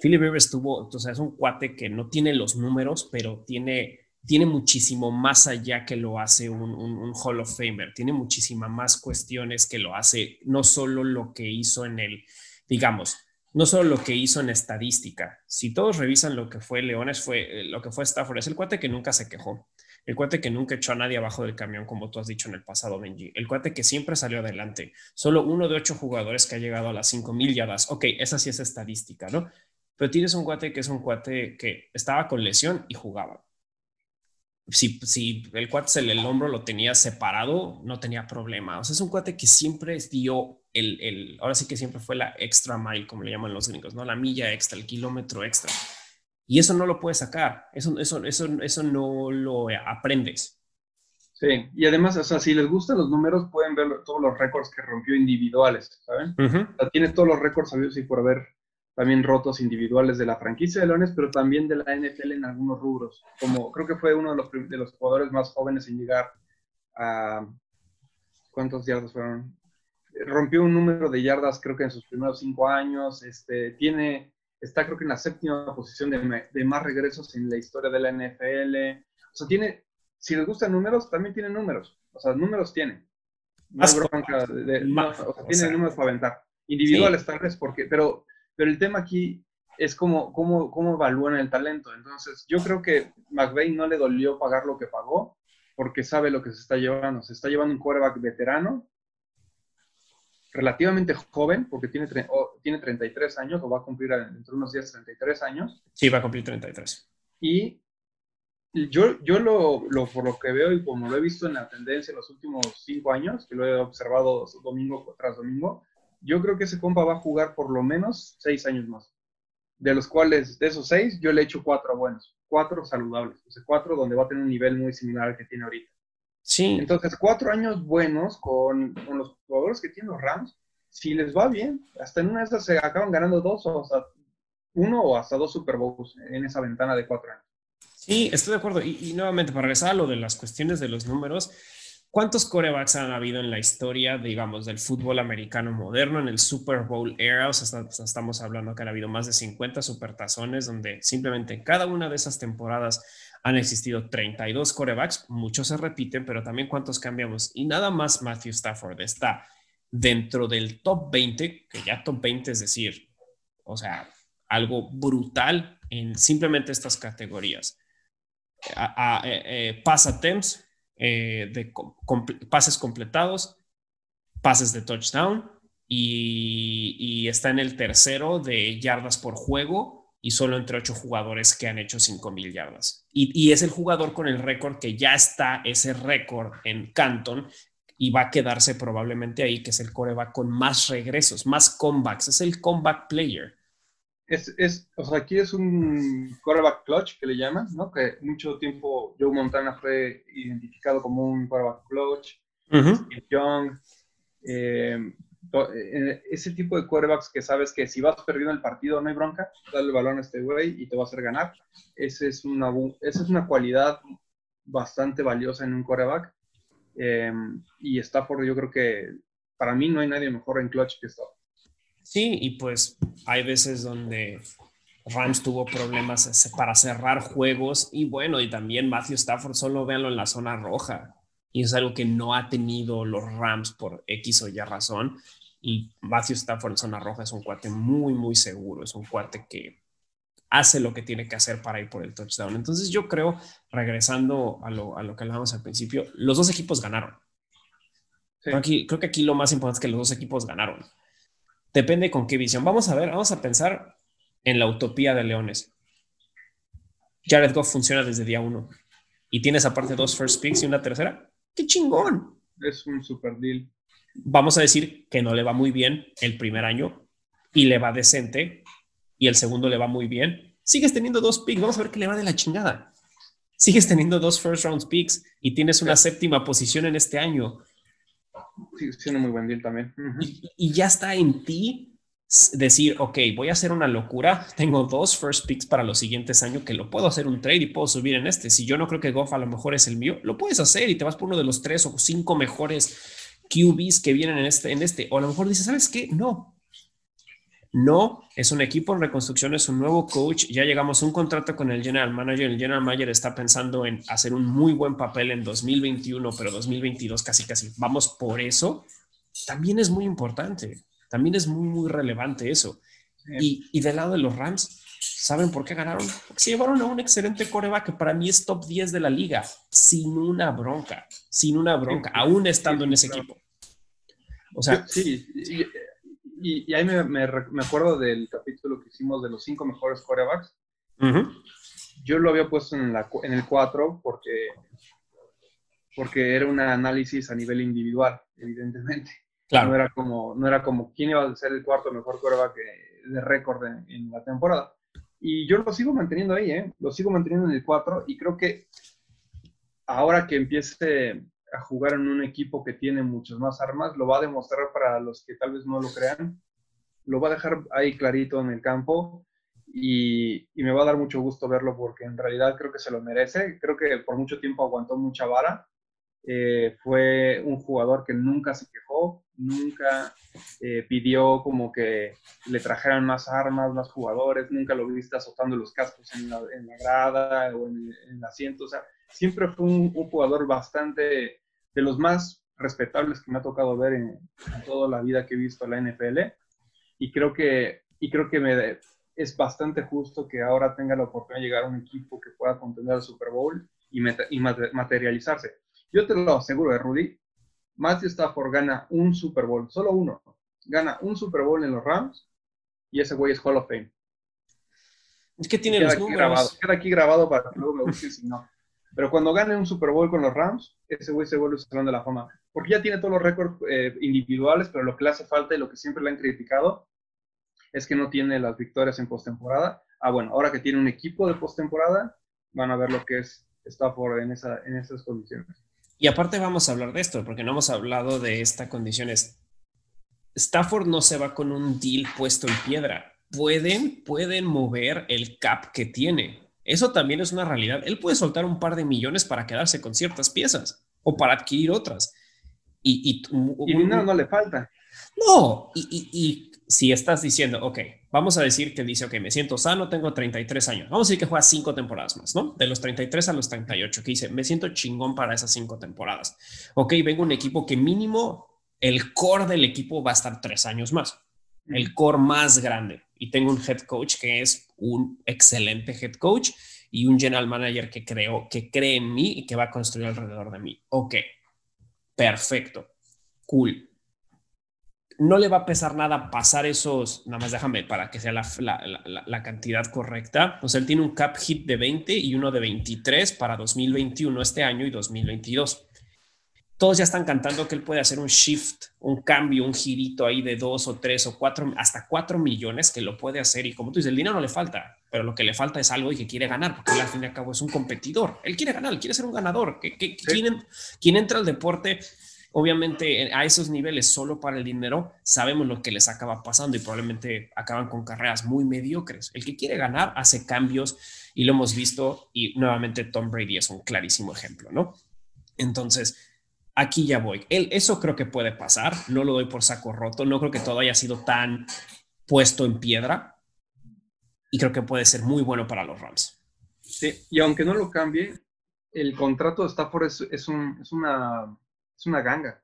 Philip Rivers tuvo, entonces es un cuate que no tiene los números, pero tiene, tiene muchísimo más allá que lo hace un, un, Hall of Famer, tiene muchísimas más cuestiones que lo hace, no solo lo que hizo en el, digamos, no solo lo que hizo en estadística. Si todos revisan lo que fue Leones, fue lo que fue Stafford, es el cuate que nunca se quejó. El cuate que nunca echó a nadie abajo del camión, como tú has dicho en el pasado, Benji. El cuate que siempre salió adelante. Solo uno de ocho jugadores que ha llegado a las cinco mil yardas. Ok, esa sí es estadística, ¿no? Pero tienes un cuate que es un cuate que estaba con lesión y jugaba. Si, si el cuate se el hombro lo tenía separado, no tenía problema. O sea, es un cuate que siempre dio el, el, ahora sí que siempre fue la extra mile, como le llaman los gringos, ¿no? La milla extra, el kilómetro extra. Y eso no lo puedes sacar, eso, eso, eso, eso no lo aprendes. Sí, y además, o sea, si les gustan los números, pueden ver todos los récords que rompió individuales, ¿saben? tiene todos los récords sabidos y por haber también rotos individuales de la franquicia de Leones, pero también de la NFL en algunos rubros. Como creo que fue uno de los, de los jugadores más jóvenes en llegar a. ¿Cuántos yardas fueron? Rompió un número de yardas, creo que en sus primeros cinco años. Este, tiene está creo que en la séptima posición de, más regresos en la historia de la NFL. O sea, tiene, si les gustan números, también tiene números. O sea, números tiene. No tiene números para aventar. Individuales tal vez, porque, pero, pero el tema aquí es cómo, cómo, cómo evalúan el talento. Entonces, yo creo que McVeigh no le dolió pagar lo que pagó porque sabe lo que se está llevando. Se está llevando un quarterback veterano relativamente joven, porque tiene, tiene 33 años, o va a cumplir dentro de unos días 33 años. Sí, va a cumplir 33. Y yo, yo lo, lo, por lo que veo y como lo he visto en la tendencia en los últimos cinco años, que lo he observado domingo tras domingo, yo creo que ese compa va a jugar por lo menos seis años más. De los cuales, de esos seis, yo le he hecho cuatro buenos, cuatro saludables, o sea, cuatro donde va a tener un nivel muy similar al que tiene ahorita. Sí. Entonces, cuatro años buenos con, con, los jugadores que tienen los Rams, si les va bien, hasta en una de esas se acaban ganando dos o hasta uno o hasta dos Super Bowls en esa ventana de cuatro años. Sí, estoy de acuerdo. Y, nuevamente, para regresar a lo de las cuestiones de los números, ¿cuántos corebacks han habido en la historia, digamos, del fútbol americano moderno, en el Super Bowl era? O sea, estamos hablando que han habido más de 50 supertazones, donde simplemente en cada una de esas temporadas han existido 32 corebacks, muchos se repiten, pero también cuántos cambiamos. Y nada más Matthew Stafford está dentro del top 20, que ya top 20 es decir, o sea, algo brutal en simplemente estas categorías. A, eh, eh, attempts, eh, pases completados, pases de touchdown y, está en el tercero de yardas por juego y solo entre ocho jugadores que han hecho cinco mil yardas. Y, y, es el jugador con el récord que ya está ese récord en Canton y va a quedarse probablemente ahí, que es el coreback con más regresos, más comebacks, es el comeback player. Es, es, o sea, aquí es un quarterback clutch que le llaman, ¿no? Que mucho tiempo Joe Montana fue identificado como un quarterback clutch, Young, eh, eh, ese tipo de quarterbacks que sabes que si vas perdiendo el partido no hay bronca, dale el balón a este güey y te va a hacer ganar. Esa es una, esa es una cualidad bastante valiosa en un quarterback. Eh, y Stafford yo creo que para mí no hay nadie mejor en clutch que Stafford. Sí, y pues hay veces donde Rams tuvo problemas para cerrar juegos y bueno, y también Matthew Stafford, solo véanlo en la zona roja. Y es algo que no ha tenido los Rams por X o Y razón. Y Matthew Stafford en zona roja es un cuate muy, muy seguro. Es un cuate que hace lo que tiene que hacer para ir por el touchdown. Entonces yo creo, regresando a lo, a lo que hablábamos al principio, los dos equipos ganaron. Creo, creo que aquí lo más importante es que los dos equipos ganaron. Depende con qué visión. Vamos a ver, vamos a pensar en la utopía de Leones. Jared Goff funciona desde día uno y tienes aparte dos first picks y una tercera. ¡Qué chingón! Es un super deal. Vamos a decir que no le va muy bien el primer año y le va decente y el segundo le va muy bien. Sigues teniendo dos picks. Vamos a ver qué le va de la chingada. Sigues teniendo dos first round picks y tienes una séptima posición en este año Sí, siendo muy buen deal también. y, ya está en ti decir, ok, voy a hacer una locura. Tengo dos first picks para los siguientes años que lo puedo hacer un trade y puedo subir en este. Si yo no creo que Goff a lo mejor es el mío, lo puedes hacer y te vas por uno de los tres o cinco mejores QBs que vienen en este, en este. O a lo mejor dices, ¿sabes qué? No, no, es un equipo en reconstrucción, es un nuevo coach. Ya llegamos a un contrato con el general manager. El general manager está pensando en hacer un muy buen papel en 2021, pero 2022 casi casi. Vamos por eso. También es muy importante. También es muy, muy relevante eso. Y, y del lado de los Rams, ¿saben por qué ganaron? Porque se llevaron a un excelente coreback que para mí es top 10 de la liga, sin una bronca, sin una bronca, aún estando en ese equipo. O sea, sí, y, ahí me, me, acuerdo del capítulo que hicimos de los cinco mejores corebacks. Yo lo había puesto en, la, en el 4 porque, porque era un análisis a nivel individual, evidentemente. Claro. No, era como, no era como quién iba a ser el cuarto mejor coreback de récord en, la temporada. Y yo lo sigo manteniendo ahí, ¿eh? lo sigo manteniendo en el 4 y creo que ahora que empiece a jugar en un equipo que tiene muchas más armas, lo va a demostrar para los que tal vez no lo crean, lo va a dejar ahí clarito en el campo y, me va a dar mucho gusto verlo porque en realidad creo que se lo merece, creo que por mucho tiempo aguantó mucha vara, eh, fue un jugador que nunca se quejó, nunca eh, pidió como que le trajeran más armas, más jugadores, nunca lo viste azotando los cascos en la, grada o en, el asiento, o sea, siempre fue un, jugador bastante de los más respetables que me ha tocado ver en, toda la vida que he visto en la NFL. Y creo que, y creo que me, es bastante justo que ahora tenga la oportunidad de llegar a un equipo que pueda contender al Super Bowl y, y materializarse. Yo te lo aseguro, ¿eh, Rudy. Matthew Stafford gana un Super Bowl, solo uno. Gana un Super Bowl en los Rams y ese güey es Hall of Fame. Es que tiene los números. Grabado, queda aquí grabado para que luego me busquen si no. Pero cuando gane un Super Bowl con los Rams, ese güey se vuelve un salón de la fama. Porque ya tiene todos los récords eh, individuales, pero lo que le hace falta y lo que siempre le han criticado es que no tiene las victorias en postemporada. Ah, bueno, ahora que tiene un equipo de postemporada, van a ver lo que es Stafford en, esa, en esas condiciones. Y aparte vamos a hablar de esto, porque no hemos hablado de esta condición. Stafford no se va con un deal puesto en piedra. Pueden, pueden mover el cap que tiene. Eso también es una realidad. Él puede soltar un par de millones para quedarse con ciertas piezas o para adquirir otras. Y, y, no le falta. No, y, si estás diciendo, ok, vamos a decir que dice, ok, me siento sano, tengo 33 años. Vamos a decir que juega cinco temporadas más, ¿no? De los 33 a los 38, que dice, me siento chingón para esas cinco temporadas. Ok, vengo un equipo que mínimo el core del equipo va a estar tres años más. El core más grande. Y tengo un head coach que es un excelente head coach y un general manager que creo que cree en mí y que va a construir alrededor de mí. Ok, perfecto, cool no le va a pesar nada pasar esos, nada más déjame para que sea la, cantidad correcta. O sea, él tiene un cap hit de 20 y uno de 23 para 2021 este año y 2022. Todos ya están cantando que él puede hacer un shift, un cambio, un girito ahí de dos o tres o cuatro, hasta cuatro millones que lo puede hacer. Y como tú dices, el dinero no le falta, pero lo que le falta es algo y que quiere ganar, porque él al fin y al cabo es un competidor. Él quiere ganar, él quiere ser un ganador. Que, ¿quién, entra al deporte Obviamente a esos niveles solo para el dinero sabemos lo que les acaba pasando y probablemente acaban con carreras muy mediocres. El que quiere ganar hace cambios y lo hemos visto y nuevamente Tom Brady es un clarísimo ejemplo, ¿no? Entonces, aquí ya voy. eso creo que puede pasar, no lo doy por saco roto, no creo que todo haya sido tan puesto en piedra y creo que puede ser muy bueno para los Rams. Sí, y aunque no lo cambie, el contrato de Stafford es, es una es una ganga.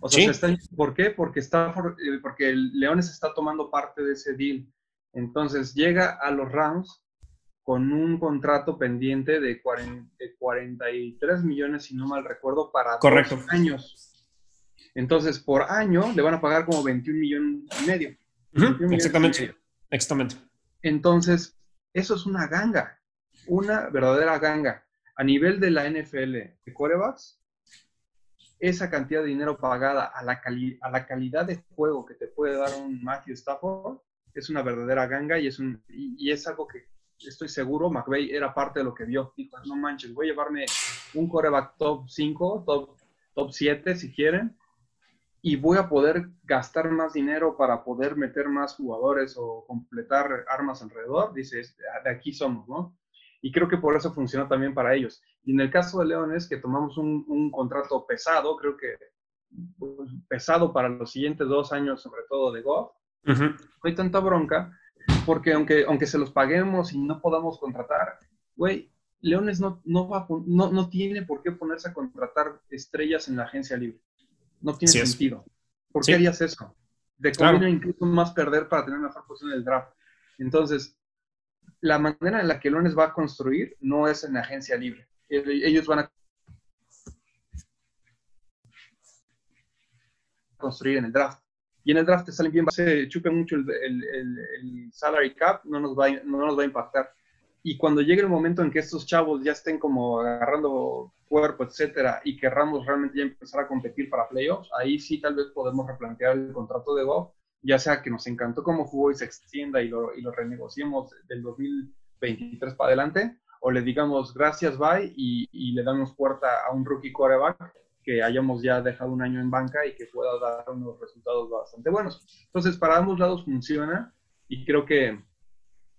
O sea, ¿por qué? Porque, está, eh, porque el Leones está tomando parte de ese deal. Entonces llega a los Rams con un contrato pendiente de, 43 millones, si no mal recuerdo, para Correcto. años. Entonces, por año le van a pagar como 21 millones y medio. exactamente. Exactamente. Entonces, eso es una ganga, una verdadera ganga. A nivel de la NFL de corebacks, esa cantidad de dinero pagada a la, a la calidad de juego que te puede dar un Matthew Stafford es una verdadera ganga y es, un, y, es algo que estoy seguro McVeigh era parte de lo que vio. Dijo, no manches, voy a llevarme un coreback top 5, top, top 7 si quieren, y voy a poder gastar más dinero para poder meter más jugadores o completar armas alrededor. Dice, de aquí somos, ¿no? Y creo que por eso funciona también para ellos. Y en el caso de Leones, que tomamos un, contrato pesado, creo que pues, pesado para los siguientes dos años, sobre todo de Goff, no hay tanta bronca, porque aunque, aunque se los paguemos y no podamos contratar, güey, Leones no, no, va, no, no tiene por qué ponerse a contratar estrellas en la agencia libre. No tiene sentido. ¿Por qué harías eso? De claro. incluso más perder para tener mejor posición en el draft. Entonces, la manera en la que Leones va a construir no es en agencia libre. Ellos van a construir en el draft. Y en el draft te salen bien, se chupe mucho el, salary cap, no nos, va, no nos va a impactar. Y cuando llegue el momento en que estos chavos ya estén como agarrando cuerpo, etcétera, y querramos realmente ya empezar a competir para playoffs, ahí sí tal vez podemos replantear el contrato de Goff ya sea que nos encantó cómo jugó y se extienda y lo, y lo renegociemos del 2023 para adelante, o le digamos gracias, bye, y, y, le damos puerta a un rookie quarterback que hayamos ya dejado un año en banca y que pueda dar unos resultados bastante buenos. Entonces, para ambos lados funciona y creo que,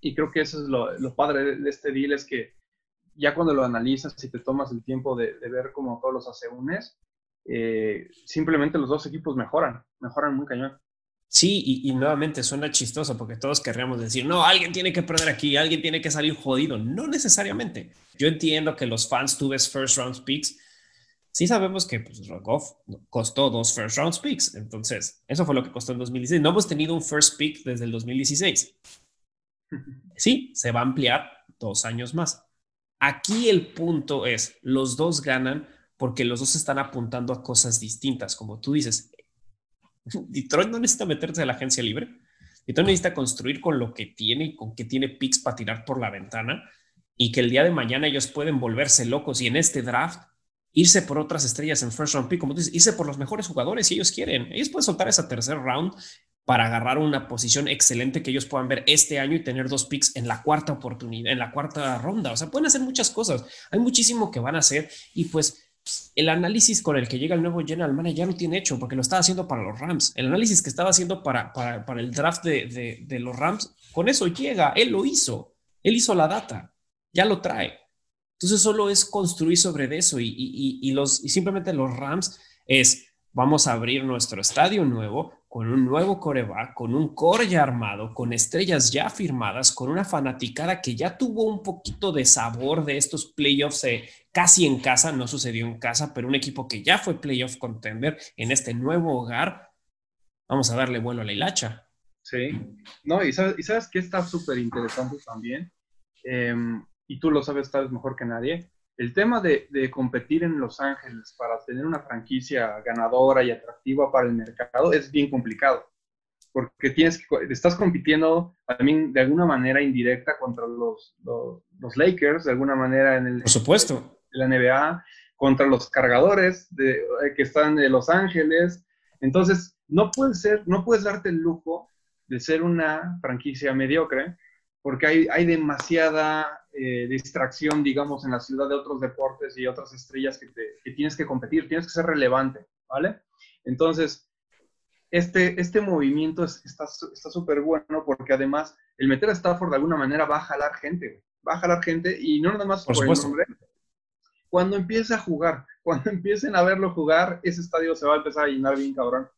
y creo que eso es lo, padre de, este deal, es que ya cuando lo analizas y te tomas el tiempo de, ver como todos los asegúnes, eh, simplemente los dos equipos mejoran, mejoran muy cañón. Sí, y, nuevamente suena chistoso porque todos querríamos decir, no, alguien tiene que perder aquí, alguien tiene que salir jodido. No necesariamente. Yo entiendo que los fans tú ves first round picks. Sí sabemos que pues, Goff costó dos first round picks. Entonces, eso fue lo que costó en 2016. No hemos tenido un first pick desde el 2016. Sí, se va a ampliar dos años más. Aquí el punto es, los dos ganan porque los dos están apuntando a cosas distintas. Como tú dices, Detroit no necesita meterse a la agencia libre. Detroit necesita construir con lo que tiene y con que tiene picks para tirar por la ventana y que el día de mañana ellos pueden volverse locos y en este draft irse por otras estrellas en first round pick, como dices, irse por los mejores jugadores si ellos quieren. Ellos pueden soltar esa tercer round para agarrar una posición excelente que ellos puedan ver este año y tener dos picks en la cuarta oportunidad, en la cuarta ronda. O sea, pueden hacer muchas cosas. Hay muchísimo que van a hacer y pues el análisis con el que llega el nuevo general manager ya lo tiene hecho porque lo estaba haciendo para los Rams. El análisis que estaba haciendo para, para, el draft de, de, los Rams, con eso llega, él lo hizo, él hizo la data, ya lo trae. Entonces solo es construir sobre eso y, y, y, los, y simplemente los Rams es, vamos a abrir nuestro estadio nuevo, con un nuevo coreback, con un core ya armado, con estrellas ya firmadas, con una fanaticada que ya tuvo un poquito de sabor de estos playoffs eh, casi en casa, no sucedió en casa, pero un equipo que ya fue playoff contender en este nuevo hogar, vamos a darle vuelo a la hilacha. Sí, no, y sabes, y sabes que está súper interesante también, em, y tú lo sabes tal vez mejor que nadie, el tema de, de, competir en Los Ángeles para tener una franquicia ganadora y atractiva para el mercado es bien complicado, porque tienes que, estás compitiendo también de alguna manera indirecta contra los, los, Lakers, de alguna manera en el... Por supuesto. La NBA, contra los cargadores de, que están de Los Ángeles. Entonces, no puedes ser, no puedes darte el lujo de ser una franquicia mediocre, porque hay, hay demasiada eh, distracción, digamos, en la ciudad de otros deportes y otras estrellas que, que tienes que competir, tienes que ser relevante, ¿vale? Entonces, este, este movimiento está súper bueno porque además el meter a Stafford de alguna manera va a jalar gente, va a jalar gente y no nada más por, por el nombre. Cuando empiece a jugar, cuando empiecen a verlo jugar, ese estadio se va a empezar a llenar bien cabrón.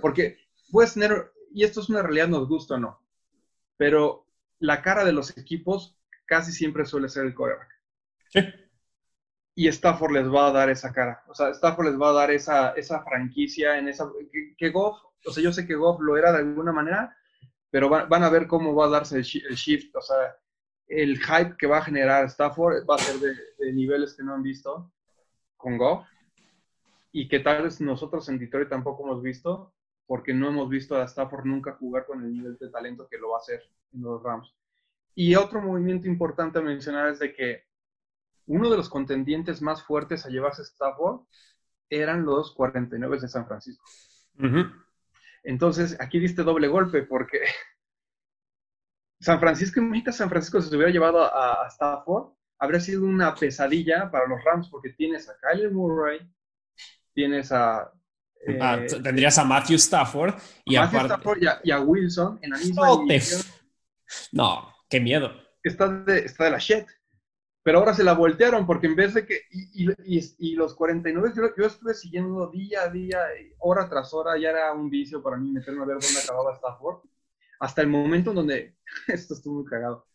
Porque puedes tener, y esto es una realidad, nos gusta o no, pero la cara de los equipos casi siempre suele ser el quarterback. Sí. Y Stafford les va a dar esa cara. O sea, Stafford les va a dar esa, esa franquicia en esa... Que, Goff, o sea, yo sé que Goff lo era de alguna manera, pero van a ver cómo va a darse el, shift. O sea, el hype que va a generar Stafford va a ser de, niveles que no han visto con Goff y que tal vez nosotros en Detroit tampoco hemos visto porque no hemos visto a Stafford nunca jugar con el nivel de talento que lo va a hacer en los Rams. Y otro movimiento importante a mencionar es de que uno de los contendientes más fuertes a llevarse Stafford eran los 49 de San Francisco. Entonces, aquí diste doble golpe porque San Francisco, imagínate San Francisco se hubiera llevado a, Stafford, habría sido una pesadilla para los Rams porque tienes a Kyler Murray, tienes a... Ah, eh, tendrías a Matthew Stafford y, a, Stafford y, a, Wilson en la misma No, qué miedo. Está de, está de la shit. Pero ahora se la voltearon porque en vez de que... Y, y, los 49, yo, yo, estuve siguiendo día a día, hora tras hora, ya era un vicio para mí meterme a ver dónde acababa Stafford. Hasta el momento en donde... esto estuvo muy cagado.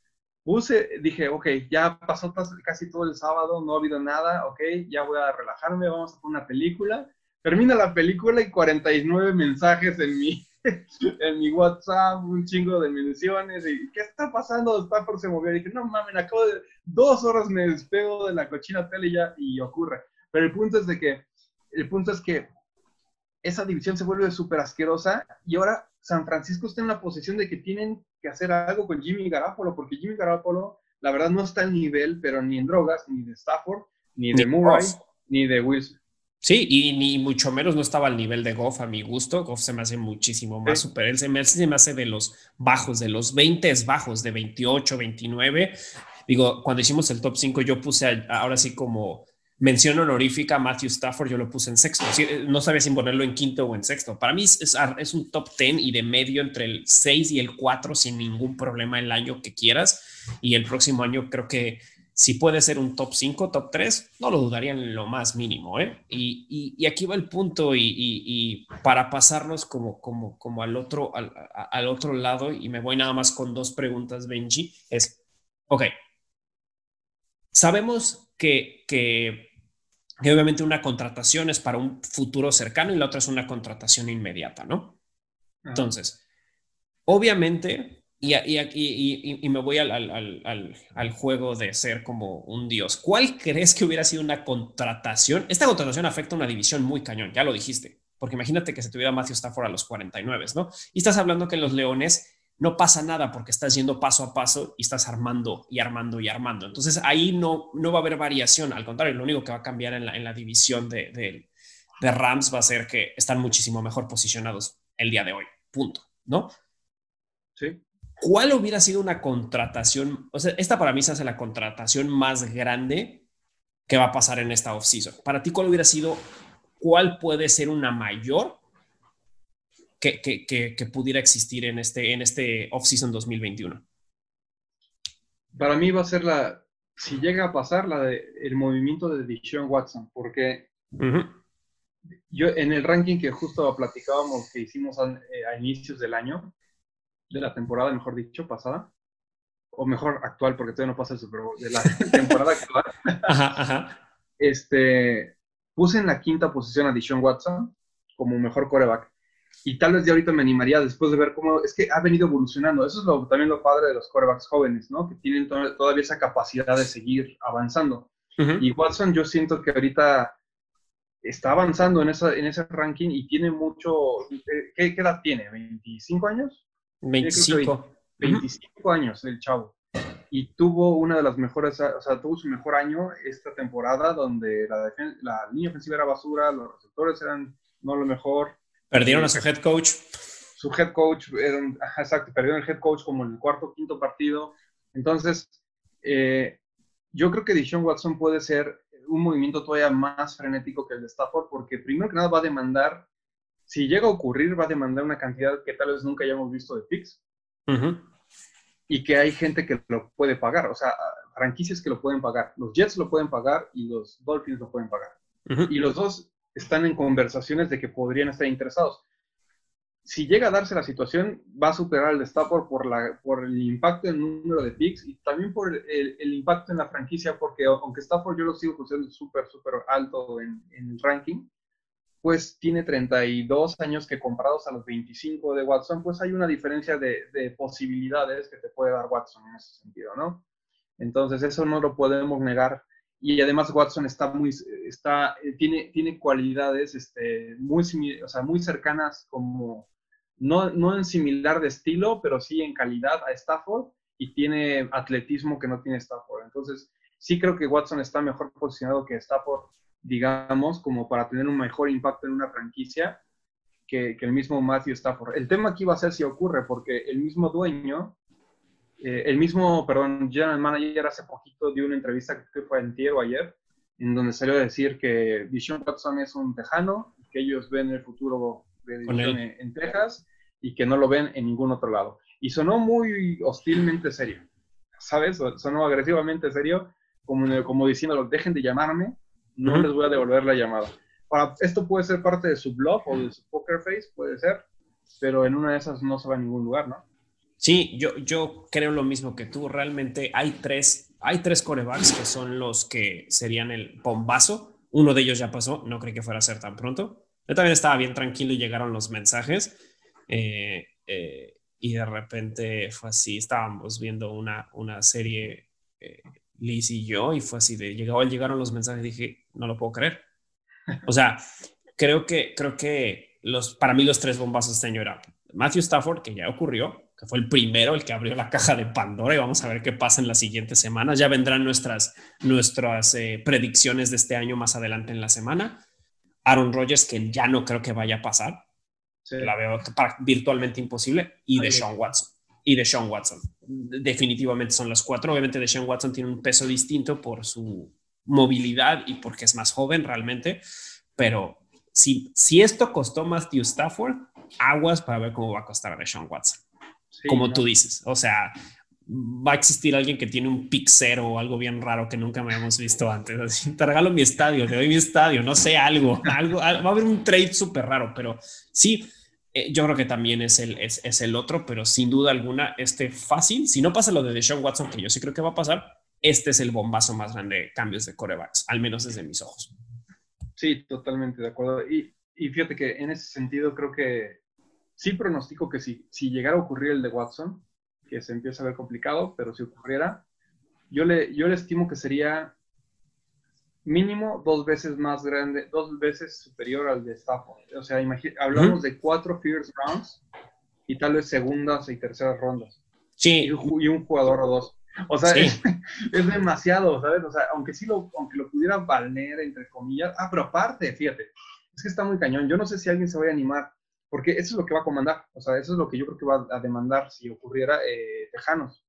Puse, dije, ok, ya pasó casi todo el sábado, no ha habido nada, ok, ya voy a relajarme, vamos a poner una película. Termina la película y 49 mensajes en mi, en mi WhatsApp, un chingo de menciones, y ¿qué está pasando? Stafford se movió, y dije, no mames, acabo de, dos horas me despego de la cochina tele y ya, y ocurre. Pero el punto es de que, el punto es que esa división se vuelve súper asquerosa, y ahora San Francisco está en la posición de que tienen que hacer algo con Jimmy Garapolo, porque Jimmy Garapolo, la verdad, no está al nivel, pero ni en drogas, ni de Stafford, ni de Murray, ni de Wilson. Sí, y ni mucho menos no estaba al nivel de Goff a mi gusto. Goff se me hace muchísimo más super. Él se me, hace, se me hace de los bajos, de los 20 bajos, de 28, 29. Digo, cuando hicimos el top 5, yo puse ahora sí como mención honorífica a Matthew Stafford, yo lo puse en sexto. No sabía si ponerlo en quinto o en sexto. Para mí es, es un top 10 y de medio entre el 6 y el 4 sin ningún problema el año que quieras. Y el próximo año creo que si puede ser un top 5, top 3, no lo dudaría en lo más mínimo. ¿eh? Y, aquí va el punto y, para pasarnos como, como, como al, otro, al, otro lado, y me voy nada más con dos preguntas, Benji, es, ok, sabemos que, que, que obviamente una contratación es para un futuro cercano y la otra es una contratación inmediata, ¿no? Entonces, obviamente y, y, y, me voy al, al, al, al, juego de ser como un dios. ¿Cuál crees que hubiera sido una contratación? Esta contratación afecta a una división muy cañón, ya lo dijiste, porque imagínate que se tuviera Matthew Stafford a los 49, ¿no? Y estás hablando que los Leones no pasa nada porque estás yendo paso a paso y estás armando y armando y armando. Entonces ahí no, no va a haber variación, al contrario, lo único que va a cambiar en la, en la división de, de, de Rams va a ser que están muchísimo mejor posicionados el día de hoy, punto, ¿no? Sí. ¿Cuál hubiera sido una contratación? O sea, esta para mí se hace la contratación más grande que va a pasar en esta offseason. Para ti, ¿cuál hubiera sido, cuál puede ser una mayor que, que, que, pudiera existir en este, en este offseason 2021? Para mí va a ser la, si llega a pasar, la de, el movimiento de Deshaun Watson, porque yo en el ranking que justo platicábamos que hicimos eh, a, inicios del año, de la temporada, mejor dicho, pasada, o mejor actual, porque todavía no pasa eso, pero de la temporada actual, Este, puse en la quinta posición a Dishon Watson como mejor coreback. Y tal vez ya ahorita me animaría después de ver cómo es que ha venido evolucionando. Eso es lo, también lo padre de los corebacks jóvenes, ¿no? Que tienen todavía esa capacidad de seguir avanzando. Y Watson yo siento que ahorita está avanzando en, esa, en ese ranking y tiene mucho... ¿Qué, edad tiene? ¿25 años? 25. 25 años el chavo. Y tuvo una de las mejores, o sea, tuvo su mejor año esta temporada donde la, la línea ofensiva era basura, los receptores eran no lo mejor. Perdieron a su head coach. Su head coach, exacto, perdieron el head coach como en el cuarto o quinto partido. Entonces, eh, yo creo que Dishon Watson puede ser un movimiento todavía más frenético que el de Stafford, porque primero que nada va a demandar, si llega a ocurrir, va a demandar una cantidad que tal vez nunca hayamos visto de picks. Y que hay gente que lo puede pagar, o sea, franquicias que lo pueden pagar. Los Jets lo pueden pagar y los Dolphins lo pueden pagar. Y los dos están en conversaciones de que podrían estar interesados. Si llega a darse la situación, va a superar de Stafford por, la, por el impacto en el número de picks y también por el, impacto en la franquicia, porque aunque Stafford yo lo sigo considerando súper, súper alto en, el ranking, pues tiene 32 años que comparados a los 25 de Watson, pues hay una diferencia de, de, posibilidades que te puede dar Watson en ese sentido, ¿no? Entonces eso no lo podemos negar y además Watson está muy, está, eh, tiene, tiene cualidades este, muy, o sea, muy cercanas como, no, no en similar de estilo, pero sí en calidad a Stafford y tiene atletismo que no tiene Stafford. Entonces, sí creo que Watson está mejor posicionado que Stafford, digamos, como para tener un mejor impacto en una franquicia que, que el mismo Matthew Stafford. El tema aquí va a ser si ocurre, porque el mismo dueño eh, el mismo, perdón, general manager hace poquito dio una entrevista que fue en o ayer, en donde salió a decir que Vision Watson es un tejano, que ellos ven el futuro de en, Texas y que no lo ven en ningún otro lado. Y sonó muy hostilmente serio, ¿sabes? Sonó agresivamente serio, como, como diciéndolo, dejen de llamarme, no les voy a devolver la llamada. Esto puede ser parte de su blog o de su poker face, puede ser, pero en una de esas no se va a ningún lugar, ¿no? Sí, yo, yo creo lo mismo que tú. Realmente hay tres, hay tres corebacks que son los que serían el bombazo. Uno de ellos ya pasó, no creí que fuera a ser tan pronto. Yo también estaba bien tranquilo y llegaron los mensajes. Eh, eh, y de repente fue así, estábamos viendo una, una serie, eh, Liz y yo, y fue así de, llegó, llegaron los mensajes dije, no lo puedo creer. O sea, creo que, creo que los, para mí los tres bombazos este año eran Matthew Stafford, que ya ocurrió, que fue el primero, el que abrió la caja de Pandora y vamos a ver qué pasa en las siguientes semanas. Ya vendrán nuestras, nuestras eh, predicciones de este año más adelante en la semana. Aaron Rodgers, que ya no creo que vaya a pasar. La veo virtualmente imposible. Y de Sean Watson. Y de Sean Watson. Definitivamente son las cuatro. Obviamente de Sean Watson tiene un peso distinto por su movilidad y porque es más joven realmente. Pero si, si esto costó Matthew Stafford, aguas para ver cómo va a costar a de Sean Como tú dices. O sea, va a existir alguien que tiene un pixero o algo bien raro que nunca me habíamos visto antes. te regalo mi estadio, te doy mi estadio, no sé, algo, algo, va a haber un trade súper raro, pero sí, eh, yo creo que también es el, es, es, el otro, pero sin duda alguna, este fácil, si no pasa lo de Deshaun Watson, que yo sí creo que va a pasar, este es el bombazo más grande de cambios de corebacks, al menos desde mis ojos. Sí, totalmente de acuerdo. Y, y fíjate que en ese sentido creo que sí pronostico que si, si llegara a ocurrir el de Watson, que se empieza a ver complicado, pero si ocurriera, yo le, yo le estimo que sería mínimo dos veces más grande, dos veces superior al de Stafford. O sea, hablamos de cuatro first rounds y tal vez segundas y terceras rondas. Sí. Y, un jugador o dos. O sea, es, demasiado, ¿sabes? O sea, aunque sí lo, aunque lo pudiera valer, entre comillas. Ah, pero aparte, fíjate, es que está muy cañón. Yo no sé si alguien se va a animar porque eso es lo que va a comandar, o sea, eso es lo que yo creo que va a demandar si ocurriera eh, Tejanos.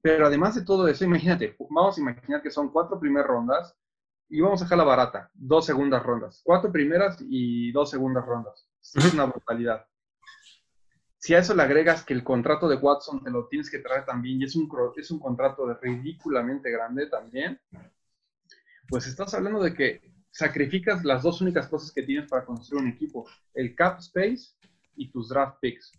Pero además de todo eso, imagínate, vamos a imaginar que son cuatro primeras rondas y vamos a dejar la barata, dos segundas rondas, cuatro primeras y dos segundas rondas. Es una brutalidad. Si a eso le agregas que el contrato de Watson te lo tienes que traer también y es un, es un contrato de ridículamente grande también, pues estás hablando de que sacrificas las dos únicas cosas que tienes para construir un equipo, el cap space y tus draft picks.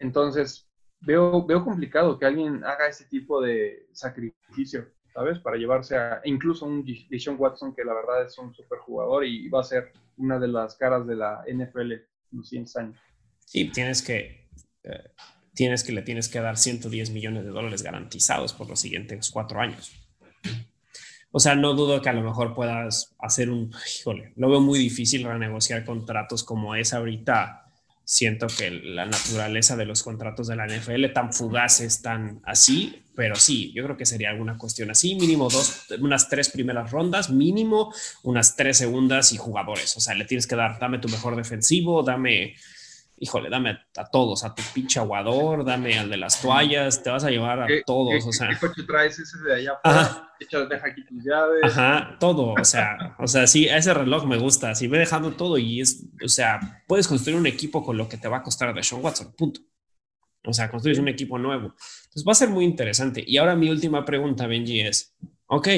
Entonces, veo, veo complicado que alguien haga ese tipo de sacrificio, ¿sabes? Para llevarse a incluso un Deshaun Watson, que la verdad es un super jugador y va a ser una de las caras de la NFL en los 100 años. Sí, tienes que, eh, tienes que le tienes que dar 110 millones de dólares garantizados por los siguientes cuatro años. O sea, no dudo que a lo mejor puedas hacer un, híjole, lo veo muy difícil renegociar contratos como es ahorita. Siento que la naturaleza de los contratos de la NFL tan fugaces, tan así, pero sí, yo creo que sería alguna cuestión así, mínimo dos, unas tres primeras rondas, mínimo unas tres segundas y jugadores. O sea, le tienes que dar, dame tu mejor defensivo, dame híjole, dame a, todos, a tu pinche aguador, dame al de las toallas, te vas a llevar a todos, o sea. ¿Qué coche traes ese de allá? Ajá. deja aquí tus llaves. Ajá, todo, o sea, o sea, sí, ese reloj me gusta, si ve dejando todo y es, o sea, puedes construir un equipo con lo que te va a costar de Sean Watson, punto. O sea, construyes un equipo nuevo. Entonces va a ser muy interesante. Y ahora mi última pregunta, Benji, es, ok,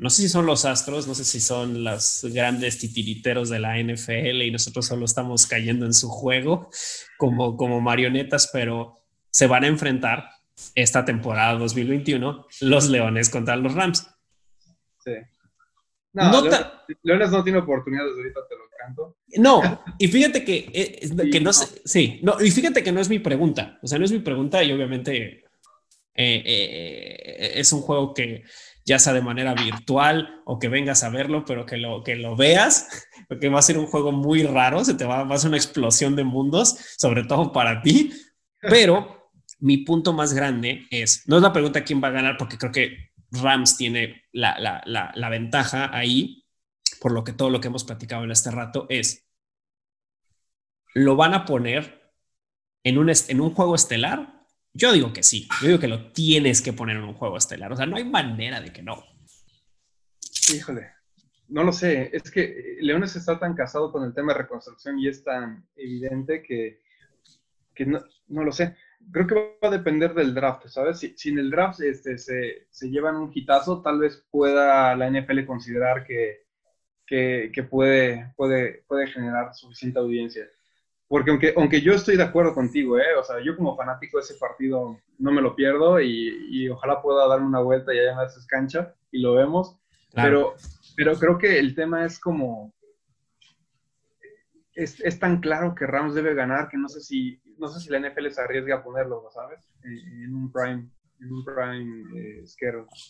no sé si son los astros, no sé si son los grandes titiriteros de la NFL y nosotros solo estamos cayendo en su juego como, como marionetas, pero se van a enfrentar esta temporada 2021 los Leones contra los Rams. Sí. No, Leones, no tiene oportunidades, ahorita te lo canto. No, y fíjate que, eh, que no, sé, sí, no, y fíjate que no es mi pregunta, o sea, no es mi pregunta y obviamente eh, eh, es un juego que ya sea de manera virtual o que vengas a verlo, pero que lo, que lo veas, porque va a ser un juego muy raro, se te va, a hacer una explosión de mundos, sobre todo para ti, pero mi punto más grande es, no es la pregunta quién va a ganar, porque creo que Rams tiene la, la, la, la ventaja ahí, por lo que todo lo que hemos platicado en este rato es, lo van a poner en un, en un juego estelar yo digo que sí. Yo digo que lo tienes que poner en un juego estelar. O sea, no hay manera de que no. Híjole, no lo sé. Es que Leones está tan casado con el tema de reconstrucción y es tan evidente que, que no, no, lo sé. Creo que va a depender del draft, ¿sabes? Si, en el draft este, se, se, llevan un hitazo, tal vez pueda la NFL considerar que, que, que puede, puede, puede generar suficiente audiencia porque aunque, aunque yo estoy de acuerdo contigo, ¿eh? o sea, yo como fanático de ese partido no me lo pierdo y, y ojalá pueda darme una vuelta y allá en es cancha y lo vemos, pero, pero creo que el tema es como, es, es, tan claro que Rams debe ganar que no sé si, no sé si la NFL se arriesga a ponerlo, ¿sabes? En, un prime. En un prime eh,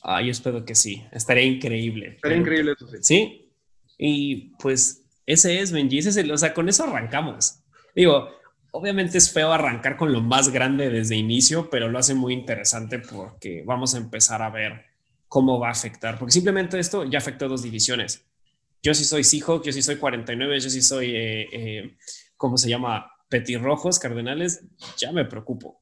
Ah, yo espero que sí. Estaría increíble. Estaría increíble eso sí. Sí. Y pues ese es, Benji. Ese es el, o sea, con eso arrancamos. Digo, obviamente es feo arrancar con lo más grande desde inicio, pero lo hace muy interesante porque vamos a empezar a ver cómo va a afectar, porque simplemente esto ya afectó dos divisiones. Yo sí soy Seahawks, yo sí soy 49, yo sí soy, eh, eh, ¿cómo se llama? Petirrojos, Cardenales, ya me preocupo.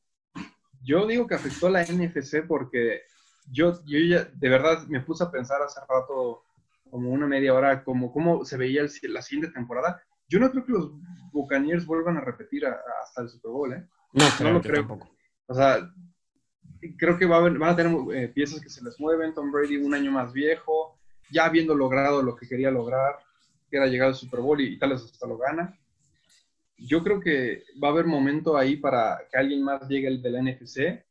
Yo digo que afectó a la NFC porque yo, yo ya de verdad me puse a pensar hace rato, como una media hora, como cómo se veía la siguiente temporada yo no creo que los Buccaneers vuelvan a repetir hasta el Super Bowl, ¿eh? No, no lo creo. Tampoco. O sea, creo que van a tener eh, piezas que se les mueven. Tom Brady un año más viejo, ya habiendo logrado lo que quería lograr, que era llegar al Super Bowl y, tal vez hasta lo gana. Yo creo que va a haber momento ahí para que alguien más llegue el del NFC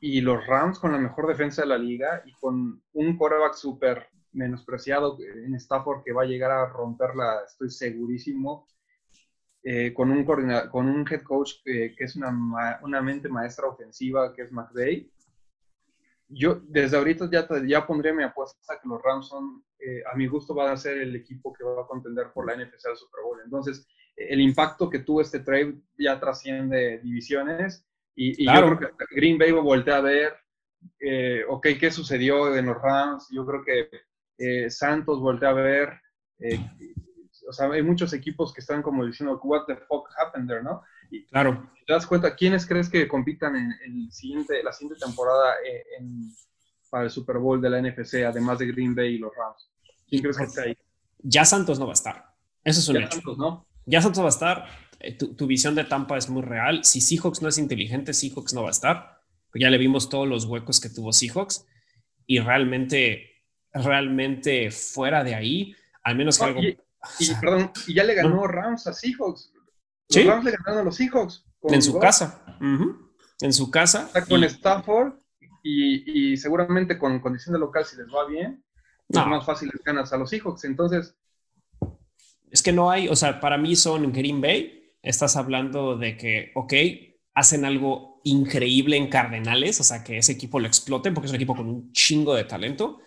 y los Rams con la mejor defensa de la liga y con un quarterback súper menospreciado en Stafford que va a llegar a romperla, estoy segurísimo, eh, con, un con un head coach que, es una, una, mente maestra ofensiva que es McVay. Yo desde ahorita ya, ya pondré mi apuesta que los Rams son, eh, a mi gusto, van a ser el equipo que va a contender por la NFC al Super Bowl. Entonces, el impacto que tuvo este trade ya trasciende divisiones y, y yo creo que Green Bay voltea a ver, eh, ok, ¿qué sucedió en los Rams? Yo creo que eh, Santos voltea a ver, eh, o sea, hay muchos equipos que están como diciendo, what the fuck happened there, ¿no? Y claro. Te das cuenta, ¿quiénes crees que compitan en, el siguiente, la siguiente temporada eh, para el Super Bowl de la NFC, además de Green Bay y los Rams? ¿Quién crees que está ahí? Ya Santos no va a estar. Eso es un ya hecho. Santos, ¿no? Ya Santos va a estar. Tu, tu, visión de Tampa es muy real. Si Seahawks no es inteligente, Seahawks no va a estar. Ya le vimos todos los huecos que tuvo Seahawks y realmente realmente fuera de ahí, al menos que algo... Y, perdón, y ya le ganó Rams a Seahawks. Los Rams le ganaron a los Seahawks. En su casa. En su casa. Está con Stafford y, seguramente con condición de local, si les va bien, es más fácil ganas a los Seahawks. Entonces. Es que no hay, o sea, para mí son Green Bay. Estás hablando de que, ok, hacen algo increíble en Cardenales, o sea, que ese equipo lo exploten porque es un equipo con un chingo de talento.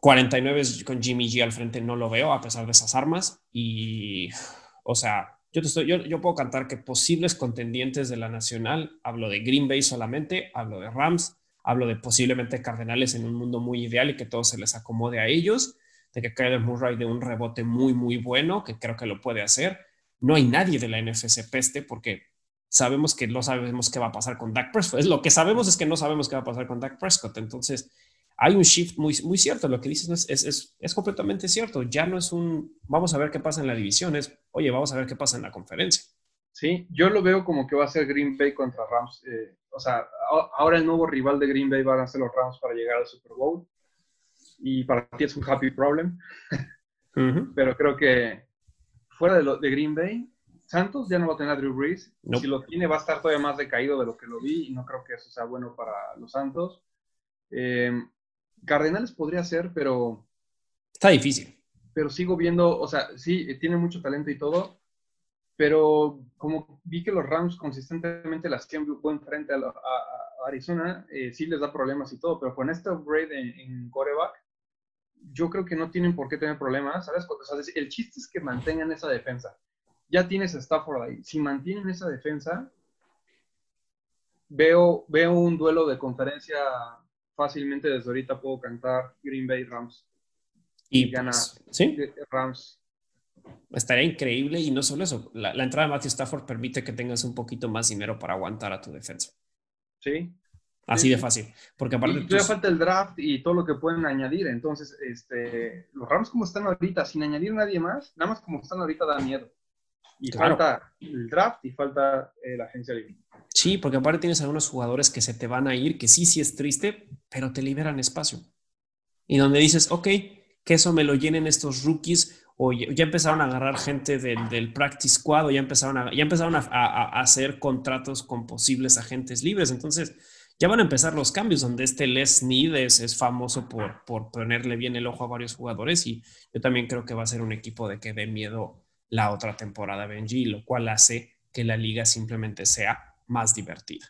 49 con Jimmy G al frente no lo veo a pesar de esas armas y, o sea, yo, te estoy, yo, yo, puedo cantar que posibles contendientes de la Nacional, hablo de Green Bay solamente, hablo de Rams, hablo de posiblemente Cardenales en un mundo muy ideal y que todo se les acomode a ellos, de que Kyler Murray de un rebote muy, muy bueno, que creo que lo puede hacer. No hay nadie de la NFC peste porque sabemos que no sabemos qué va a pasar con Dak Prescott. Lo que sabemos es que no sabemos qué va a pasar con Dak Prescott. Entonces, hay un shift muy, muy cierto. Lo que dices es, es, es, completamente cierto. Ya no es un, vamos a ver qué pasa en la división, es, oye, vamos a ver qué pasa en la conferencia. Sí, yo lo veo como que va a ser Green Bay contra Rams. Eh, o sea, ahora el nuevo rival de Green Bay van a ser los Rams para llegar al Super Bowl. Y para ti es un happy problem. Pero creo que fuera de, lo, de Green Bay, Santos ya no va a tener a Drew Brees. Si lo tiene, va a estar todavía más decaído de lo que lo vi. Y no creo que eso sea bueno para los Santos. Eh, Cardenales podría ser, pero... Está difícil. Pero sigo viendo, o sea, sí, tiene mucho talento y todo, pero como vi que los Rams consistentemente las hacían buen frente a, Arizona, eh, sí les da problemas y todo, pero con este upgrade en, en coreback, yo creo que no tienen por qué tener problemas, ¿sabes? O sea, el chiste es que mantengan esa defensa. Ya tienes a Stafford ahí. Si mantienen esa defensa, veo, veo un duelo de conferencia fácilmente desde ahorita puedo cantar Green Bay Rams. Y, gana pues, ¿sí? Rams. Estaría increíble y no solo eso, la, entrada de Matthew Stafford permite que tengas un poquito más dinero para aguantar a tu defensa. Sí. Así de fácil. Porque aparte. Y todavía falta el draft y todo lo que pueden añadir. Entonces, este, los Rams como están ahorita, sin añadir nadie más, nada más como están ahorita da miedo. Y falta el draft y falta eh, la agencia libre. Sí, porque aparte tienes algunos jugadores que se te van a ir, que sí, sí es triste, pero te liberan espacio. Y donde dices, ok, que eso me lo llenen estos rookies, o ya empezaron a agarrar gente del, practice squad, o ya empezaron, a, ya empezaron a, hacer contratos con posibles agentes libres. Entonces, ya van a empezar los cambios, donde este Les Need es, famoso por, por ponerle bien el ojo a varios jugadores, y yo también creo que va a ser un equipo de que dé miedo la otra temporada Benji, lo cual hace que la liga simplemente sea más divertida.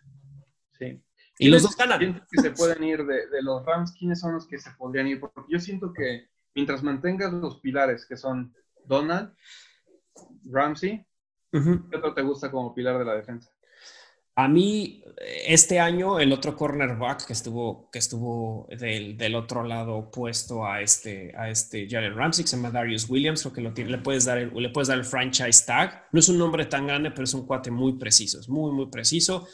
Sí. Y los dos ganan. que se pueden ir de, los Rams? ¿Quiénes son los que se podrían ir? Porque yo siento que mientras mantengas los pilares que son Donald, Ramsey, ¿qué otro te gusta como pilar de la defensa? A mí, este año, el otro cornerback que estuvo, que estuvo del, del otro lado opuesto a este, a este Jalen Ramsey, que se llama Darius Williams, lo que lo tiene, le, puedes dar el, le puedes dar el franchise tag. No es un nombre tan grande, pero es un cuate muy preciso, es muy, muy preciso.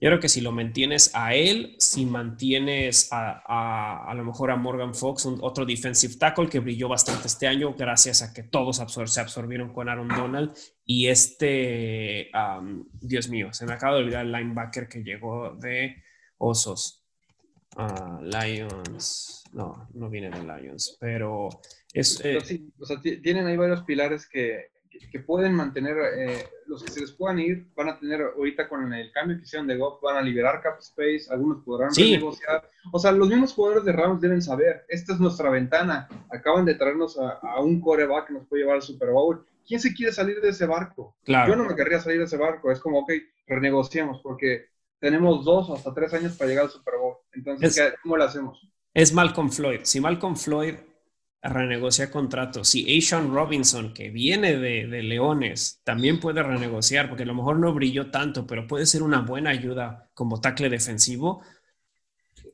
Yo creo que si lo mantienes a él, si mantienes a, a, lo mejor a Morgan Fox, un, otro defensive tackle que brilló bastante este año gracias a que todos se absorbieron con Aaron Donald y este, Dios mío, se me acaba de olvidar el linebacker que llegó de Osos. Ah, Lions, no, no viene de Lions, pero es... Eh, o sea, tienen ahí varios pilares que, que pueden mantener, eh, los que se les puedan ir, van a tener ahorita con el cambio que hicieron de Goff, van a liberar cap space, algunos podrán negociar. O sea, los mismos jugadores de Rams deben saber, esta es nuestra ventana, acaban de traernos a, un coreback que nos puede llevar al Super Bowl. ¿Quién se quiere salir de ese barco? Claro. Yo no me querría salir de ese barco, es como, ok, renegociemos, porque tenemos dos o hasta tres años para llegar al Super Bowl. Entonces, ¿cómo lo hacemos? Es Malcolm Floyd. Si Malcolm Floyd renegocia contratos. Si Ashawn Robinson, que viene de, Leones, también puede renegociar, porque a lo mejor no brilló tanto, pero puede ser una buena ayuda como tackle defensivo.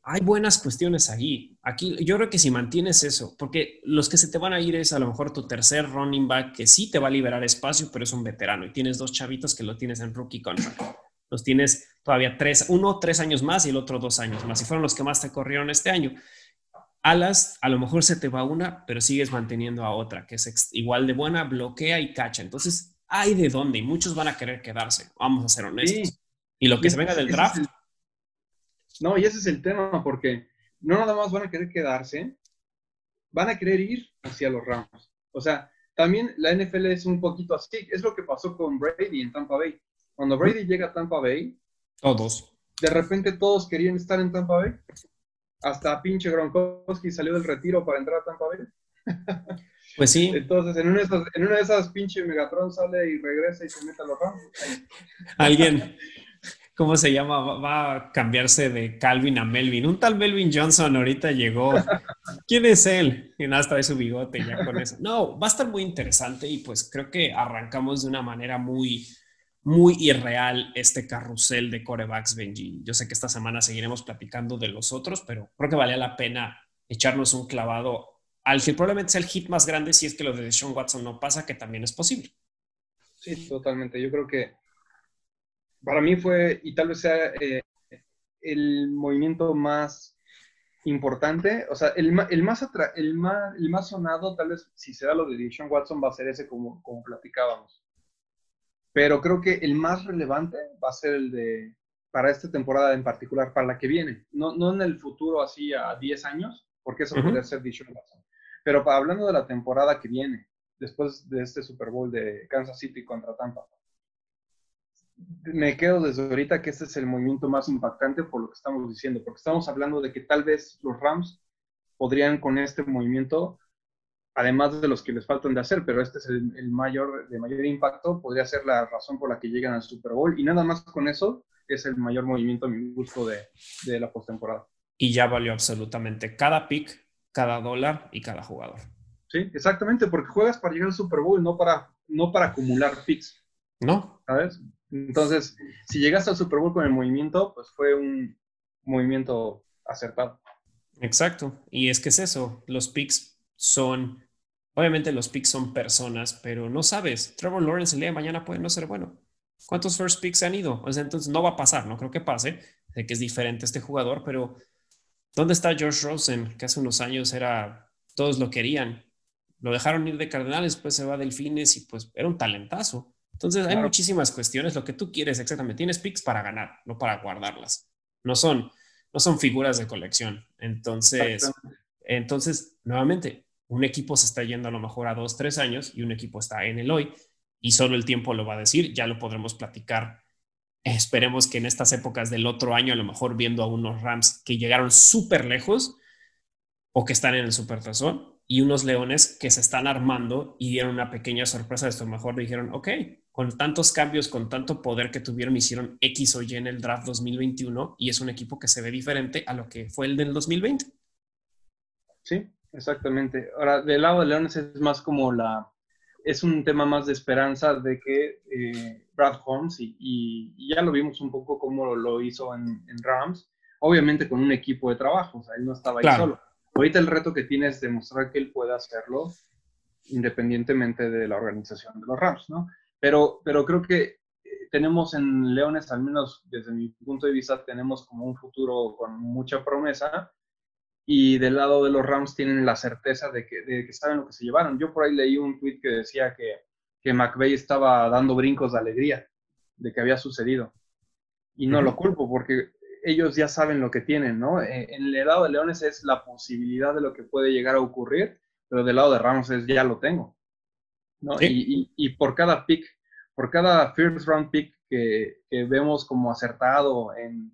Hay buenas cuestiones ahí. Aquí yo creo que si mantienes eso, porque los que se te van a ir es a lo mejor tu tercer running back que sí te va a liberar espacio, pero es un veterano y tienes dos chavitos que lo tienes en rookie contract. Los tienes todavía tres, uno tres años más y el otro dos años más. Y fueron los que más te corrieron este año alas, a lo mejor se te va una, pero sigues manteniendo a otra, que es igual de buena, bloquea y cacha. Entonces, hay de dónde y muchos van a querer quedarse, vamos a ser honestos. Y lo que se venga del draft. no, y ese es el tema, porque no nada más van a querer quedarse, van a querer ir hacia los Rams. O sea, también la NFL es un poquito así. Es lo que pasó con Brady en Tampa Bay. Cuando Brady llega a Tampa Bay, todos. De repente todos querían estar en Tampa Bay. Hasta pinche Gronkowski salió del retiro para entrar a Tampa Bay. Pues sí. Entonces, en una de esas, en una de esas pinche Megatron sale y regresa y se mete a los Rams. Alguien, ¿cómo se llama? Va a cambiarse de Calvin a Melvin. Un tal Melvin Johnson ahorita llegó. ¿Quién es él? Y nada, de su bigote ya con eso. No, va a estar muy interesante y pues creo que arrancamos de una manera muy, muy irreal este carrusel de corebacks, Benji. Yo sé que esta semana seguiremos platicando de los otros, pero creo que valía la pena echarnos un clavado al que probablemente sea el hit más grande si es que lo de Sean Watson no pasa, que también es posible. Sí, totalmente. Yo creo que para mí fue, y tal vez sea eh, el movimiento más importante, o sea, el, el, más el, más, el más sonado, tal vez si se da lo de Sean Watson, va a ser ese como, como platicábamos. Pero creo que el más relevante va a ser el de, para esta temporada en particular, para la que viene, no, no en el futuro así a 10 años, porque eso puede ser Watson pero hablando de la temporada que viene, después de este Super Bowl de Kansas City contra Tampa, me quedo desde ahorita que este es el movimiento más impactante por lo que estamos diciendo, porque estamos hablando de que tal vez los Rams podrían con este movimiento, además de los que les faltan de hacer, pero este es el, mayor de mayor impacto, podría ser la razón por la que llegan al Super Bowl y nada más con eso es el mayor movimiento a mi gusto de, de la postemporada. Y ya valió absolutamente cada pick cada dólar y cada jugador. Sí, exactamente, porque juegas para llegar al Super Bowl, no para, no para acumular picks. No. ¿Sabes? Entonces, si llegaste al Super Bowl con el movimiento, pues fue un movimiento acertado. Exacto. Y es que es eso, los picks son, obviamente los picks son personas, pero no sabes, Trevor Lawrence el día de mañana puede no ser bueno. ¿Cuántos first picks han ido? O sea, entonces no va a pasar, no creo que pase, sé que es diferente este jugador, pero ¿Dónde está Josh Rosen? Que hace unos años era, todos lo querían. Lo dejaron ir de Cardenales, después se va a Delfines y pues era un talentazo. Entonces hay muchísimas cuestiones. Lo que tú quieres exactamente, tienes picks para ganar, no para guardarlas. No son, no son figuras de colección. Entonces, entonces, nuevamente, un equipo se está yendo a lo mejor a dos, tres años y un equipo está en el hoy y solo el tiempo lo va a decir. Ya lo podremos platicar Esperemos que en estas épocas del otro año, a lo mejor viendo a unos Rams que llegaron súper lejos o que están en el super tazón y unos Leones que se están armando y dieron una pequeña sorpresa de esto. A lo mejor dijeron, ok, con tantos cambios, con tanto poder que tuvieron, hicieron X o Y en el draft 2021 y es un equipo que se ve diferente a lo que fue el del 2020. Sí, exactamente. Ahora, del lado de Leones es más como la, es un tema más de esperanza de que eh, Brad Holmes y, ya lo vimos un poco como lo hizo en, Rams, obviamente con un equipo de trabajo, o sea, él no estaba ahí solo. Ahorita el reto que tiene es demostrar que él puede hacerlo independientemente de la organización de los Rams, ¿no? Pero, pero creo que eh, tenemos en Leones, al menos desde mi punto de vista, tenemos como un futuro con mucha promesa y del lado de los Rams tienen la certeza de que, de que saben lo que se llevaron. Yo por ahí leí un tweet que decía que que McVeigh estaba dando brincos de alegría de que había sucedido. Y no lo culpo porque ellos ya saben lo que tienen, ¿no? Eh, en el lado de Leones es la posibilidad de lo que puede llegar a ocurrir, pero del lado de Ramos es ya lo tengo, ¿no? Y, por cada pick, por cada first round pick que, vemos como acertado en,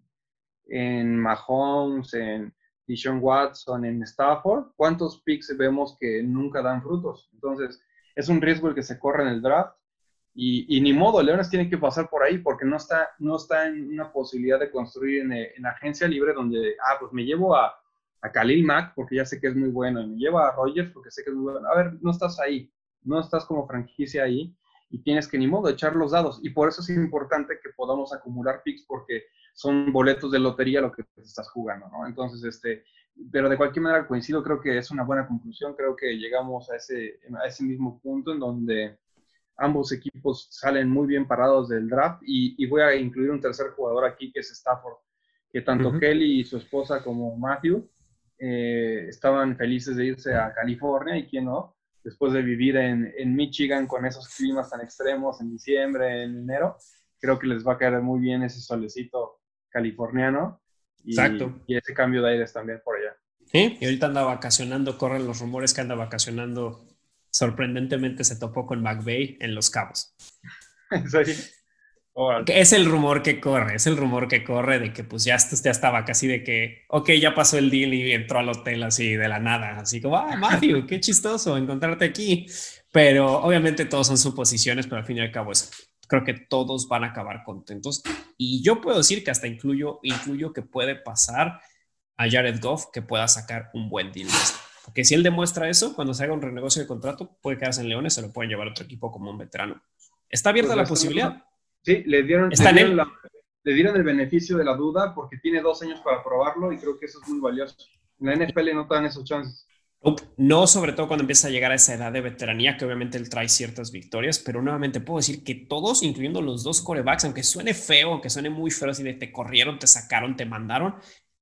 en Mahomes, en Deshaun Watson, en Stafford, ¿cuántos picks vemos que nunca dan frutos? Entonces, es un riesgo el que se corre en el draft. Y, ni modo, Leones tiene que pasar por ahí porque no está, no está en una posibilidad de construir en, en agencia libre donde, ah, pues me llevo a, a Khalil Mack porque ya sé que es muy bueno y me llevo a Rogers porque sé que es muy bueno. A ver, no estás ahí, no estás como franquicia ahí y tienes que ni modo echar los dados. Y por eso es importante que podamos acumular picks porque son boletos de lotería lo que estás jugando, ¿no? Entonces, este, pero de cualquier manera coincido, creo que es una buena conclusión, creo que llegamos a ese, a ese mismo punto en donde ambos equipos salen muy bien parados del draft y, voy a incluir un tercer jugador aquí que es Stafford, que tanto Kelly y su esposa como Matthew eh, estaban felices de irse a California y quién no, después de vivir en, en, Michigan con esos climas tan extremos en diciembre, en enero, creo que les va a caer muy bien ese solecito californiano y, Exacto. Y ese cambio de aires también por allá. Y ahorita anda vacacionando, corren los rumores que anda vacacionando. Sorprendentemente se topó con McVeigh en Los Cabos. Es el rumor que corre, es el rumor que corre de que pues ya, ya estaba casi de que, ok, ya pasó el deal y entró al hotel así de la nada, así como, ah, Mario, qué chistoso encontrarte aquí. Pero obviamente todos son suposiciones, pero al fin y al cabo es, creo que todos van a acabar contentos. Y yo puedo decir que hasta incluyo, incluyo que puede pasar a Jared Goff que pueda sacar un buen deal. Porque si él demuestra eso, cuando se haga un renegocio de contrato, puede quedarse en Leones, se lo pueden llevar a otro equipo como un veterano. Está abierta pues la posibilidad. Sí, le dieron, le dieron, el beneficio de la duda porque tiene dos años para probarlo y creo que eso es muy valioso. En la NFL no te dan esos chances. No, sobre todo cuando empieza a llegar a esa edad de veteranía, que obviamente él trae ciertas victorias, pero nuevamente puedo decir que todos, incluyendo los dos corebacks, aunque suene feo, aunque suene muy feo, así de te corrieron, te sacaron, te mandaron,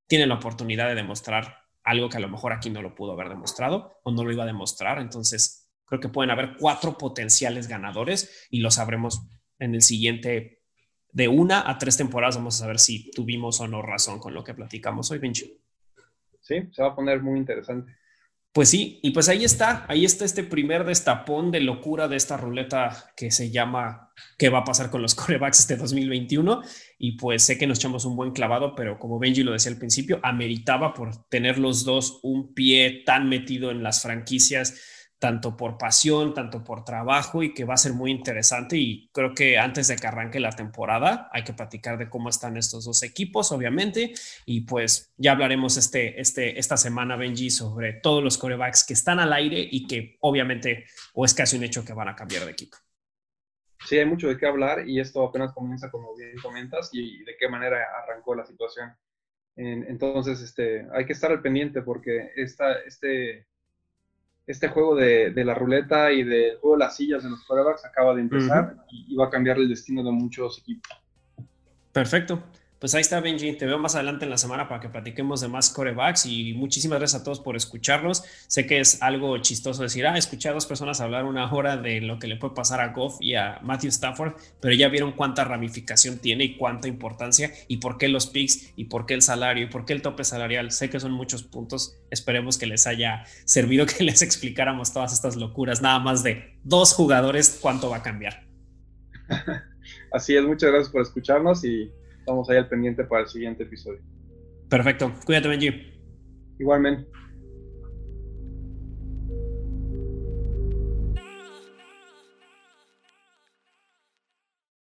tienen la oportunidad de demostrar algo que a lo mejor aquí no lo pudo haber demostrado o no lo iba a demostrar. Entonces, creo que pueden haber cuatro potenciales ganadores y lo sabremos en el siguiente, de una a tres temporadas, vamos a saber si tuvimos o no razón con lo que platicamos hoy, Vinci. Sí, se va a poner muy interesante. Pues sí, y pues ahí está, ahí está este primer destapón de locura de esta ruleta que se llama ¿Qué va a pasar con los corebacks este 2021? Y pues sé que nos echamos un buen clavado, pero como Benji lo decía al principio, ameritaba por tener los dos un pie tan metido en las franquicias tanto por pasión, tanto por trabajo y que va a ser muy interesante. Y creo que antes de que arranque la temporada hay que platicar de cómo están estos dos equipos, obviamente. Y pues ya hablaremos este, este, esta semana, Benji, sobre todos los corebacks que están al aire y que obviamente o es casi un hecho que van a cambiar de equipo. Sí, hay mucho de qué hablar y esto apenas comienza, como bien comentas, y de qué manera arrancó la situación. Entonces, este, hay que estar al pendiente porque esta, este, este juego de, la ruleta y del juego de las sillas de los quarterbacks acaba de empezar y, va a cambiar el destino de muchos equipos. Perfecto. Pues ahí está, Benji. Te veo más adelante en la semana para que platiquemos de más corebacks y muchísimas gracias a todos por escucharnos. Sé que es algo chistoso decir, ah, escuché a dos personas hablar una hora de lo que le puede pasar a Goff y a Matthew Stafford, pero ya vieron cuánta ramificación tiene y cuánta importancia y por qué los picks y por qué el salario y por qué el tope salarial. Sé que son muchos puntos. Esperemos que les haya servido que les explicáramos todas estas locuras, nada más de dos jugadores, cuánto va a cambiar. Así es, muchas gracias por escucharnos y estamos ahí al pendiente para el siguiente episodio. Perfecto. Cuídate, Benji. Igualmente.